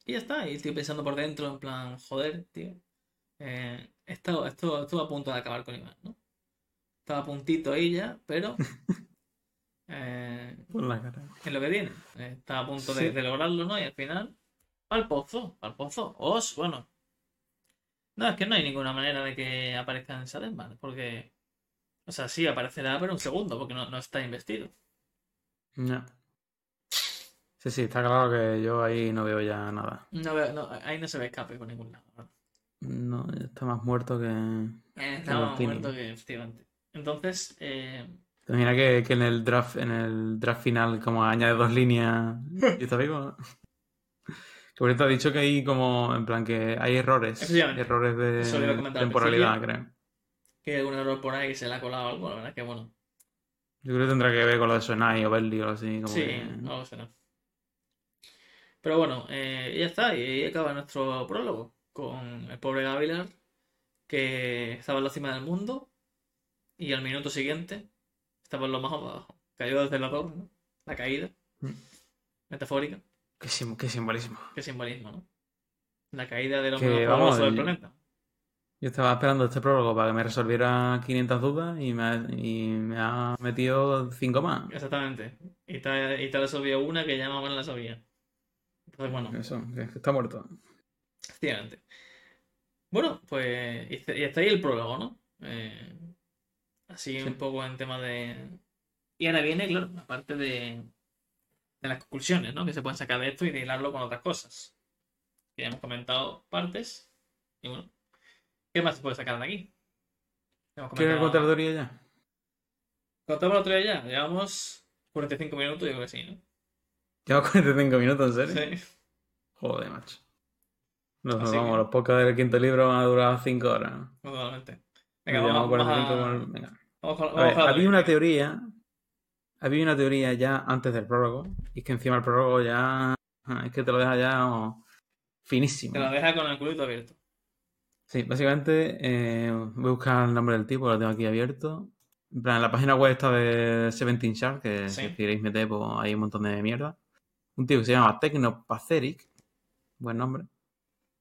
y ya está, y estoy pensando por dentro, en plan, joder, tío. Eh, esto, esto, estuvo a punto de acabar con Iván, ¿no? Estaba a puntito ahí ya, pero eh, Por la cara. es lo que tiene. Está a punto de, de lograrlo, ¿no? Y al final, al pozo, al pozo. Os, bueno. No, es que no hay ninguna manera de que aparezca en Sadenman, porque. O sea, sí aparecerá, pero un segundo, porque no, no está investido. Ya. Sí, sí, está claro que yo ahí no veo ya nada. No veo- no, ahí no se ve escape por ningún lado. ¿no? No, está más muerto que... Eh, Estaba Martini. muerto que efectivamente. Entonces, eh, ¿Te imaginas que, que en el draft, en el draft final, como añade dos líneas y está vivo? Que por cierto ha dicho que hay como, en plan, que hay errores. Errores de temporalidad, creo. que hay algún error por ahí que se le ha colado algo, la verdad es que bueno. Yo creo que tendrá que ver con lo de Sonai o Belly o algo así. Como Sí, que- no lo sé. no. Pero bueno, eh, ya está, y ahí acaba nuestro prólogo con el pobre Gavilar que estaba en la cima del mundo y al minuto siguiente estaba en lo más abajo. Cayó desde la torre, ¿no? La caída, Mm. metafórica, Qué, sim- qué simbolismo. qué simbolismo, ¿no? La caída de lo Que, más del planeta. Yo estaba esperando este prólogo para que me resolviera 500 dudas y me ha, y me ha metido 5 más. Exactamente. Y te, y te resolvió una que ya más o menos la sabía. Entonces, bueno, Eso, que está muerto. efectivamente. Bueno, pues. Y este- está ahí el prólogo, ¿no? Eh, así Sí. un poco en tema de. Y ahora viene, claro, aparte de, de las conclusiones, ¿no? Que se pueden sacar de esto y de hilarlo con otras cosas. Que ya hemos comentado partes. Y bueno, ¿qué más se puede sacar de aquí? ¿Quieres contar la teoría ya? ¿Contamos la otra ya? Llevamos 45 minutos, yo creo que sí, ¿no? Llevamos 45 minutos, ¿en serio? Sí. Joder, macho. Nos vamos, que- los podcasts del quinto libro van a durar 5 horas. Totalmente. Venga, vamos, vamos 45 a- con el- venga. vamos con- A vamos ver, con la había una teoría. Había una teoría ya antes del prólogo. Y es que encima el prólogo ya. ah, Es que te lo deja ya oh, finísimo. Te la deja con el culito abierto. Sí, básicamente eh, voy a buscar el nombre del tipo, lo tengo aquí abierto. En plan, en la página web está de Seventeen Shark, que Sí. si queréis meter, pues hay un montón de mierda. Un tío que se llama Technopaceric, buen nombre,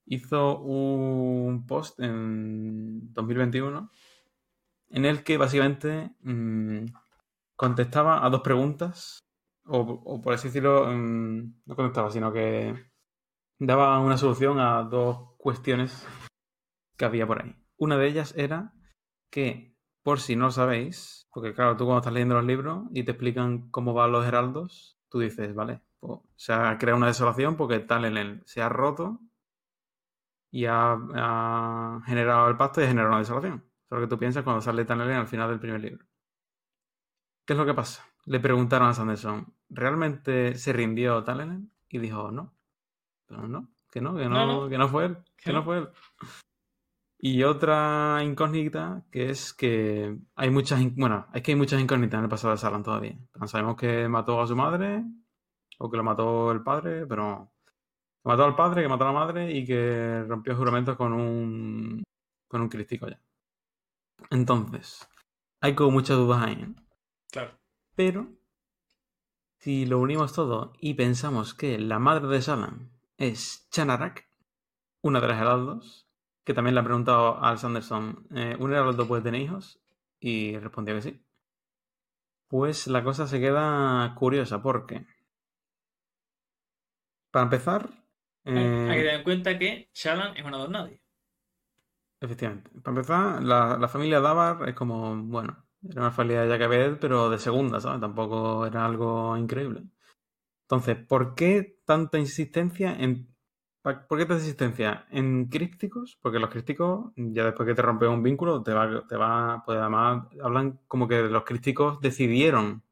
hizo un post en 2021 en el que básicamente mm, contestaba a dos preguntas, o, o por así decirlo, mm, no contestaba, sino que daba una solución a dos cuestiones que había por ahí. Una de ellas era que, por si no lo sabéis, porque claro, tú cuando estás leyendo los libros y te explican cómo van los heraldos, tú dices, vale, pues, se ha creado una desolación porque tal en él se ha roto y ha, ha generado el pacto y ha generado una desolación. Eso es lo que tú piensas cuando sale Tanelen al final del primer libro. ¿Qué es lo que pasa? Le preguntaron a Sanderson, ¿realmente se rindió Talenen? Y dijo, no. Pero no, que no, que no, No, no. que no fue él, que, no fue él. Y otra incógnita que es que hay muchas, bueno, es que hay muchas incógnitas en el pasado de Salan todavía. Sabemos que mató a su madre o que lo mató el padre, pero que mató al padre, que mató a la madre y que rompió juramentos con un con un crístico ya. Entonces, hay como muchas dudas ahí. Claro. Pero, si lo unimos todo y pensamos que la madre de Salan es Chanarak, una de las heraldos, que también le ha preguntado al Sanderson, eh, ¿un heraldo puede tener hijos? Y respondió que sí. Pues la cosa se queda curiosa porque, para empezar, Hay- Hay que eh, tener en cuenta que Shalan es una don nadie. Efectivamente. Para empezar, la, la familia Davar es como, bueno, era una familia de Jacobet, pero de segunda, ¿sabes? Tampoco era algo increíble. Entonces, ¿por qué tanta insistencia en... ¿Por qué tanta insistencia en crípticos? Porque los crípticos, ya después que te rompes un vínculo, te va, te va, pues además hablan como que los crípticos decidieron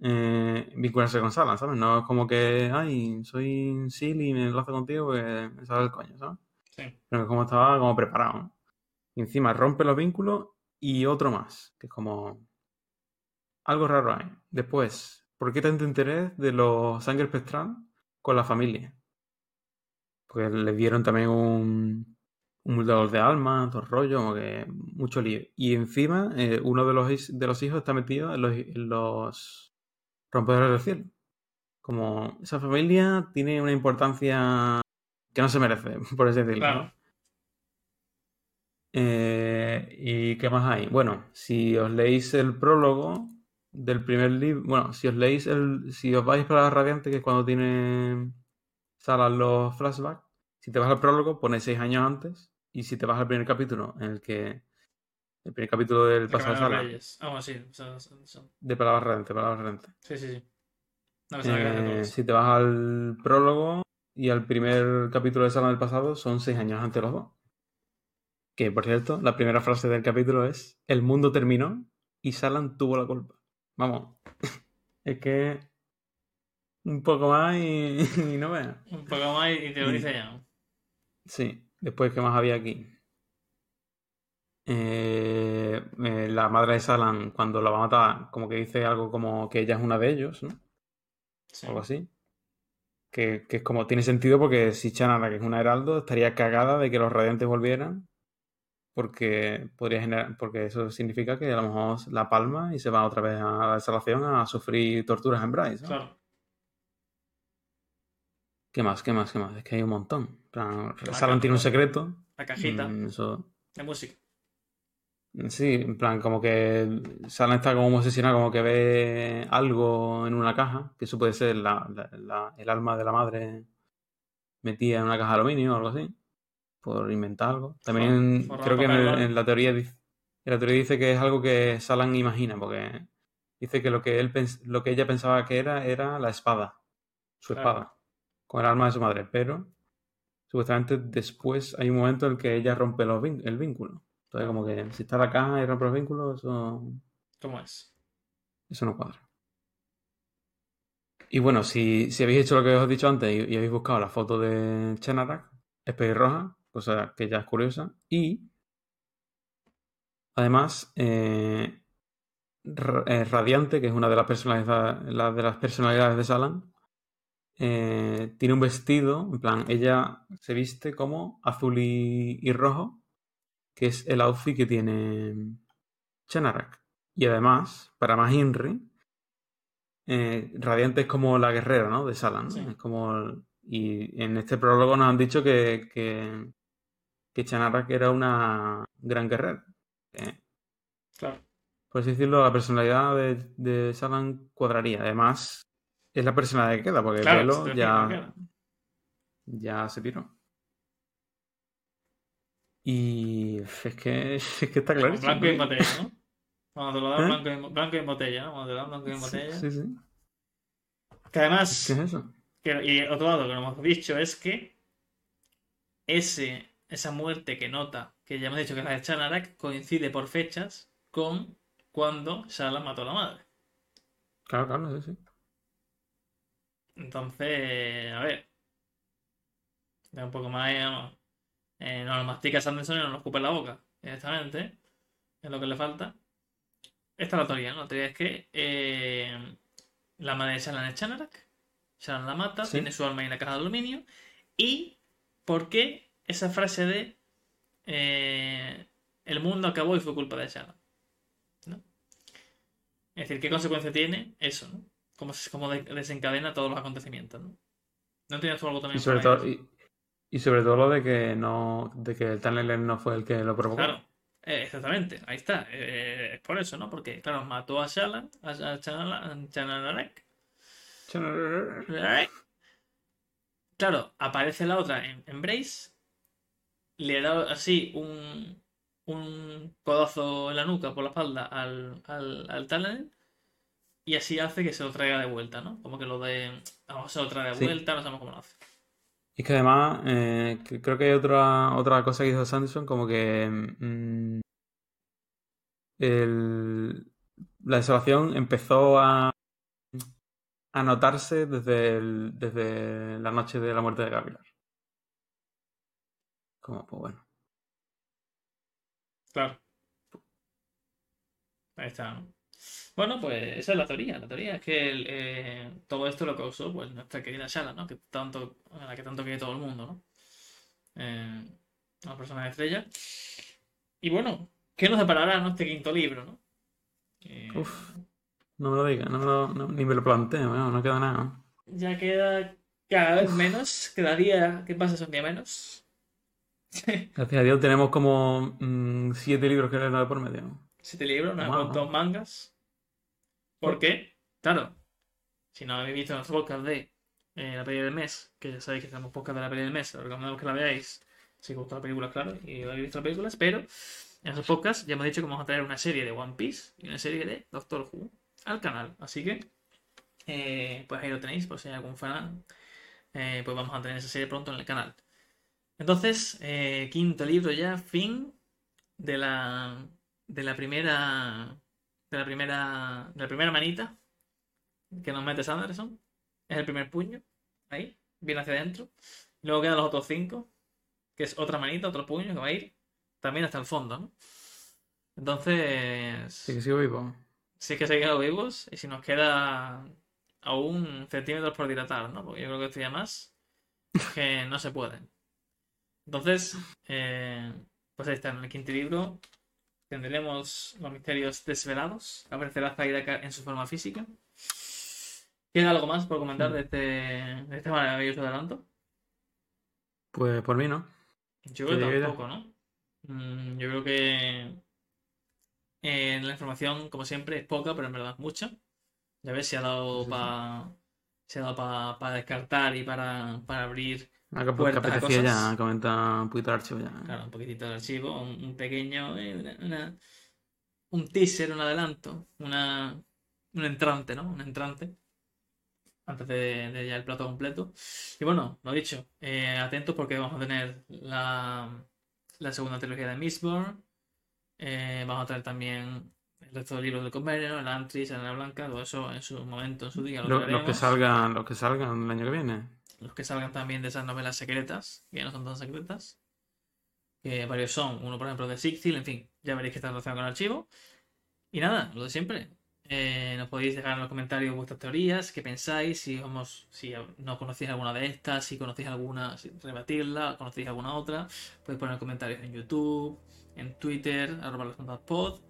eh, vincularse con Salan, ¿sabes? No es como que, ay, soy Sil y me enlazo contigo, pues me sale el coño, ¿sabes? Sí. pero que como estaba como preparado. ¿no? Y encima rompe los vínculos y otro más, que es como algo raro ahí. Después, ¿por qué tanto interés de los sangre espectral con la familia? Porque le dieron también un, un dolor de alma, todo el rollo, mucho lío. Y encima, eh, uno de los, de los hijos está metido en los, en los rompedores del cielo. Como esa familia tiene una importancia que no se merece, por así decirlo. ¿no? Eh, ¿y qué más hay? Bueno, si os leéis el prólogo del primer libro, bueno, si os leéis el, si os vais para la radiante, que es cuando tiene Salas los flashbacks, si te vas al prólogo, pone seis años antes, y si te vas al primer capítulo, en el que el primer capítulo del De pasado de Reyes. Ah, bueno, sí. son- son- son- de palabras radiantes, palabras. Sí, sí, sí. No, Eh, si te vas al prólogo y al primer capítulo de Salas del pasado, son seis años antes los dos. Que, por cierto, la primera frase del capítulo es El mundo terminó y Salan tuvo la culpa. Vamos. Es que un poco más y, y no veas. Un poco más y teoriza ya. Sí, después, ¿qué más había aquí? Eh, eh, la madre de Salan, cuando la va a matar, como que dice algo como que ella es una de ellos, ¿no? Sí. algo así. Que, que es como, tiene sentido porque si Chanara, que es una heraldo, estaría cagada de que los radiantes volvieran. Porque podría generar, porque eso significa que a lo mejor la palma y se va otra vez a la desalación a sufrir torturas en Bryce. ¿no? Claro. ¿Qué más? ¿Qué más? ¿Qué más? Es que hay un montón. Plan, La Salan tiene un secreto. La cajita. Mm, eso, de música. Sí, en plan, como que Salan está como obsesionado, como que ve algo en una caja, que eso puede ser la, la- la- el alma de la madre metida en una caja de aluminio o algo así, por inventar algo. También creo que en, la teoría dice, la teoría dice que es algo que Salan imagina, porque dice que lo que él lo que ella pensaba que era era la espada, su Claro. espada, con el alma de su madre, pero supuestamente después hay un momento en el que ella rompe los el vínculo. Entonces, como que si está la caja y rompe los vínculos, eso, ¿Cómo es? eso no cuadra. Y bueno, si, si habéis hecho lo que os he dicho antes y, y habéis buscado la foto de Chenarak, es pelirroja, cosa que ya es curiosa. Y además, eh, eh, Radiante, que es una de las personalidades, la de las personalidades de Salan, eh, tiene un vestido, en plan, ella se viste como azul y, y rojo, que es el outfit que tiene Chenarak. Y además, para más Inri, eh, Radiante es como la guerrera, ¿no? De Salan. Es como el- y en este prólogo nos han dicho que, que, que Chenarak era una gran guerrera. Eh, Claro. por así decirlo, la personalidad de, de Salan cuadraría. Además, es la personalidad que queda, porque Claro, el pelo ya, claro. ya se tiró. Y es que, es que está clarísimo. Blanco y botella, ¿no? Cuando te lo dan ¿Eh? blanco, y, blanco y botella, ¿no? Cuando te lo dan blanco y en botella. Sí, sí. Que además, ¿Qué es eso? que- y otro lado que no hemos dicho es que ese, esa muerte que nota, que ya hemos dicho que es la de Chanarak, coincide por fechas con cuando Shala mató a la madre. Claro, claro, sí, sí. Entonces, a ver. Da un poco más. eh, eh, no lo mastica Sanderson y no lo escupe en la boca. Directamente. Es lo que le falta. Esta es la teoría, ¿no? La teoría es que eh, la madre de Shannon es Chanarak. Shannon la mata, Sí. tiene su alma en la caja de aluminio. ¿Y por qué esa frase de eh, el mundo acabó y fue culpa de Shannon? ¿No? Es decir, ¿qué consecuencia tiene eso, ¿no? Cómo, cómo de- desencadena todos los acontecimientos, ¿no? ¿No tienes algo también Y sobre por ahí? todo, y, y sobre todo lo de que no, de que el Tanneler no fue el que lo provocó. Claro, eh, exactamente, ahí está. Eh, es por eso, ¿no? Porque, claro, mató a Shala, a Chanararek. Claro, aparece la otra en, en Brace, le da así un, un codazo en la nuca por la espalda al, al, al Talon y así hace que se lo traiga de vuelta, ¿no? Como que lo de. Vamos, se lo trae de Sí. vuelta, no sabemos cómo lo hace. Y es que además, eh, creo que hay otra, otra cosa que hizo Sanderson, como que mm, el- la desolación empezó a, a notarse desde, el- desde la noche de la muerte de Gavilar. Como, pues bueno. Claro. Ahí está, ¿no? Bueno, pues esa es la teoría. La teoría es que el, eh, todo esto lo causó pues, nuestra querida Shala, ¿no? Que tanto, a la que tanto quiere todo el mundo, ¿no? Eh, una persona de estrella. Y bueno, ¿qué nos deparará ¿no? este quinto libro, ¿no? Eh, Uf. No me lo digas, no me lo- no- ni me lo planteo, no, no queda nada. Ya queda cada vez menos. Cada día que pasa es un día menos. Gracias a Dios tenemos como mm, siete libros que leer por medio. Siete libros, unos Toma, cuantos ¿no? mangas. ¿Por qué? Claro, si no habéis visto nuestro podcast de eh, la peli del mes, que ya sabéis que tenemos podcast de la peli del mes, os recomendamos que la veáis si os gusta la película, claro, y habéis visto las películas, pero en esos podcasts ya hemos dicho que vamos a traer una serie de One Piece y una serie de Doctor Who al canal. Así que, eh, pues ahí lo tenéis, por si hay algún fan, eh, pues vamos a tener esa serie pronto en el canal. Entonces, eh, quinto libro ya, fin de la, de la primera de la primera de la primera manita que nos mete Sanderson es el primer puño ahí viene hacia adentro luego quedan los otros cinco que es otra manita otro puño que va a ir también hasta el fondo ¿no? entonces Sí que sigo vivo. sí que seguimos vivos y si nos queda aún centímetros por dilatar ¿no? porque yo creo que esto ya más que no se puede entonces eh, pues ahí está en el quinto libro tendremos los misterios desvelados. Aparecerá Zairaka en su forma física. ¿Queda algo más por comentar de este, de este maravilloso adelanto? Pues por mí no. Yo creo Que tampoco, ¿no? Mm, yo creo que eh, la información, como siempre, es poca, pero en verdad es mucha. Ya ves, se ha dado Sí, sí. para ha dado para descartar y para, para abrir Ah, que, que apetecía ya comentar un poquito el archivo ya. Claro, un poquitito de archivo, un, un pequeño, eh, una- una- un teaser, un adelanto, una, un entrante, ¿no? Un entrante antes de, de ya el plato completo. Y bueno, lo dicho, eh, atentos porque vamos a tener la, la segunda trilogía de Mistborn, eh, vamos a tener también el resto de libros del Convenio, el Antris, la Blanca, todo eso en su momento, en su día lo Lo- los que salgan, los que salgan el año que viene. Los que salgan también de esas novelas secretas, que ya no son tan secretas, que varios son, uno por ejemplo de Sixtil, en fin, ya veréis que está relacionado con el archivo. Y nada, lo de siempre. Eh, nos podéis dejar en los comentarios vuestras teorías, qué pensáis, si vamos, si no conocéis alguna de estas, si conocéis alguna, si rebatirla, conocéis alguna otra, podéis poner comentarios en YouTube, en Twitter, arroba las pod,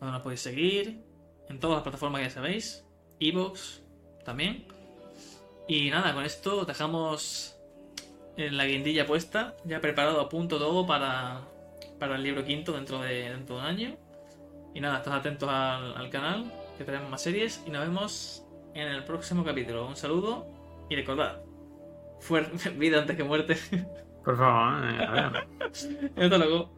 donde nos podéis seguir, en todas las plataformas que ya sabéis, Evox también. Y nada, con esto dejamos en la guindilla puesta, ya preparado a punto todo para, para el libro quinto dentro de, dentro de un año. Y nada, estad atentos al, al canal, que tenemos más series y nos vemos en el próximo capítulo. Un saludo y recordad, vida antes que muerte. Por favor, eh, a ver. Hasta luego.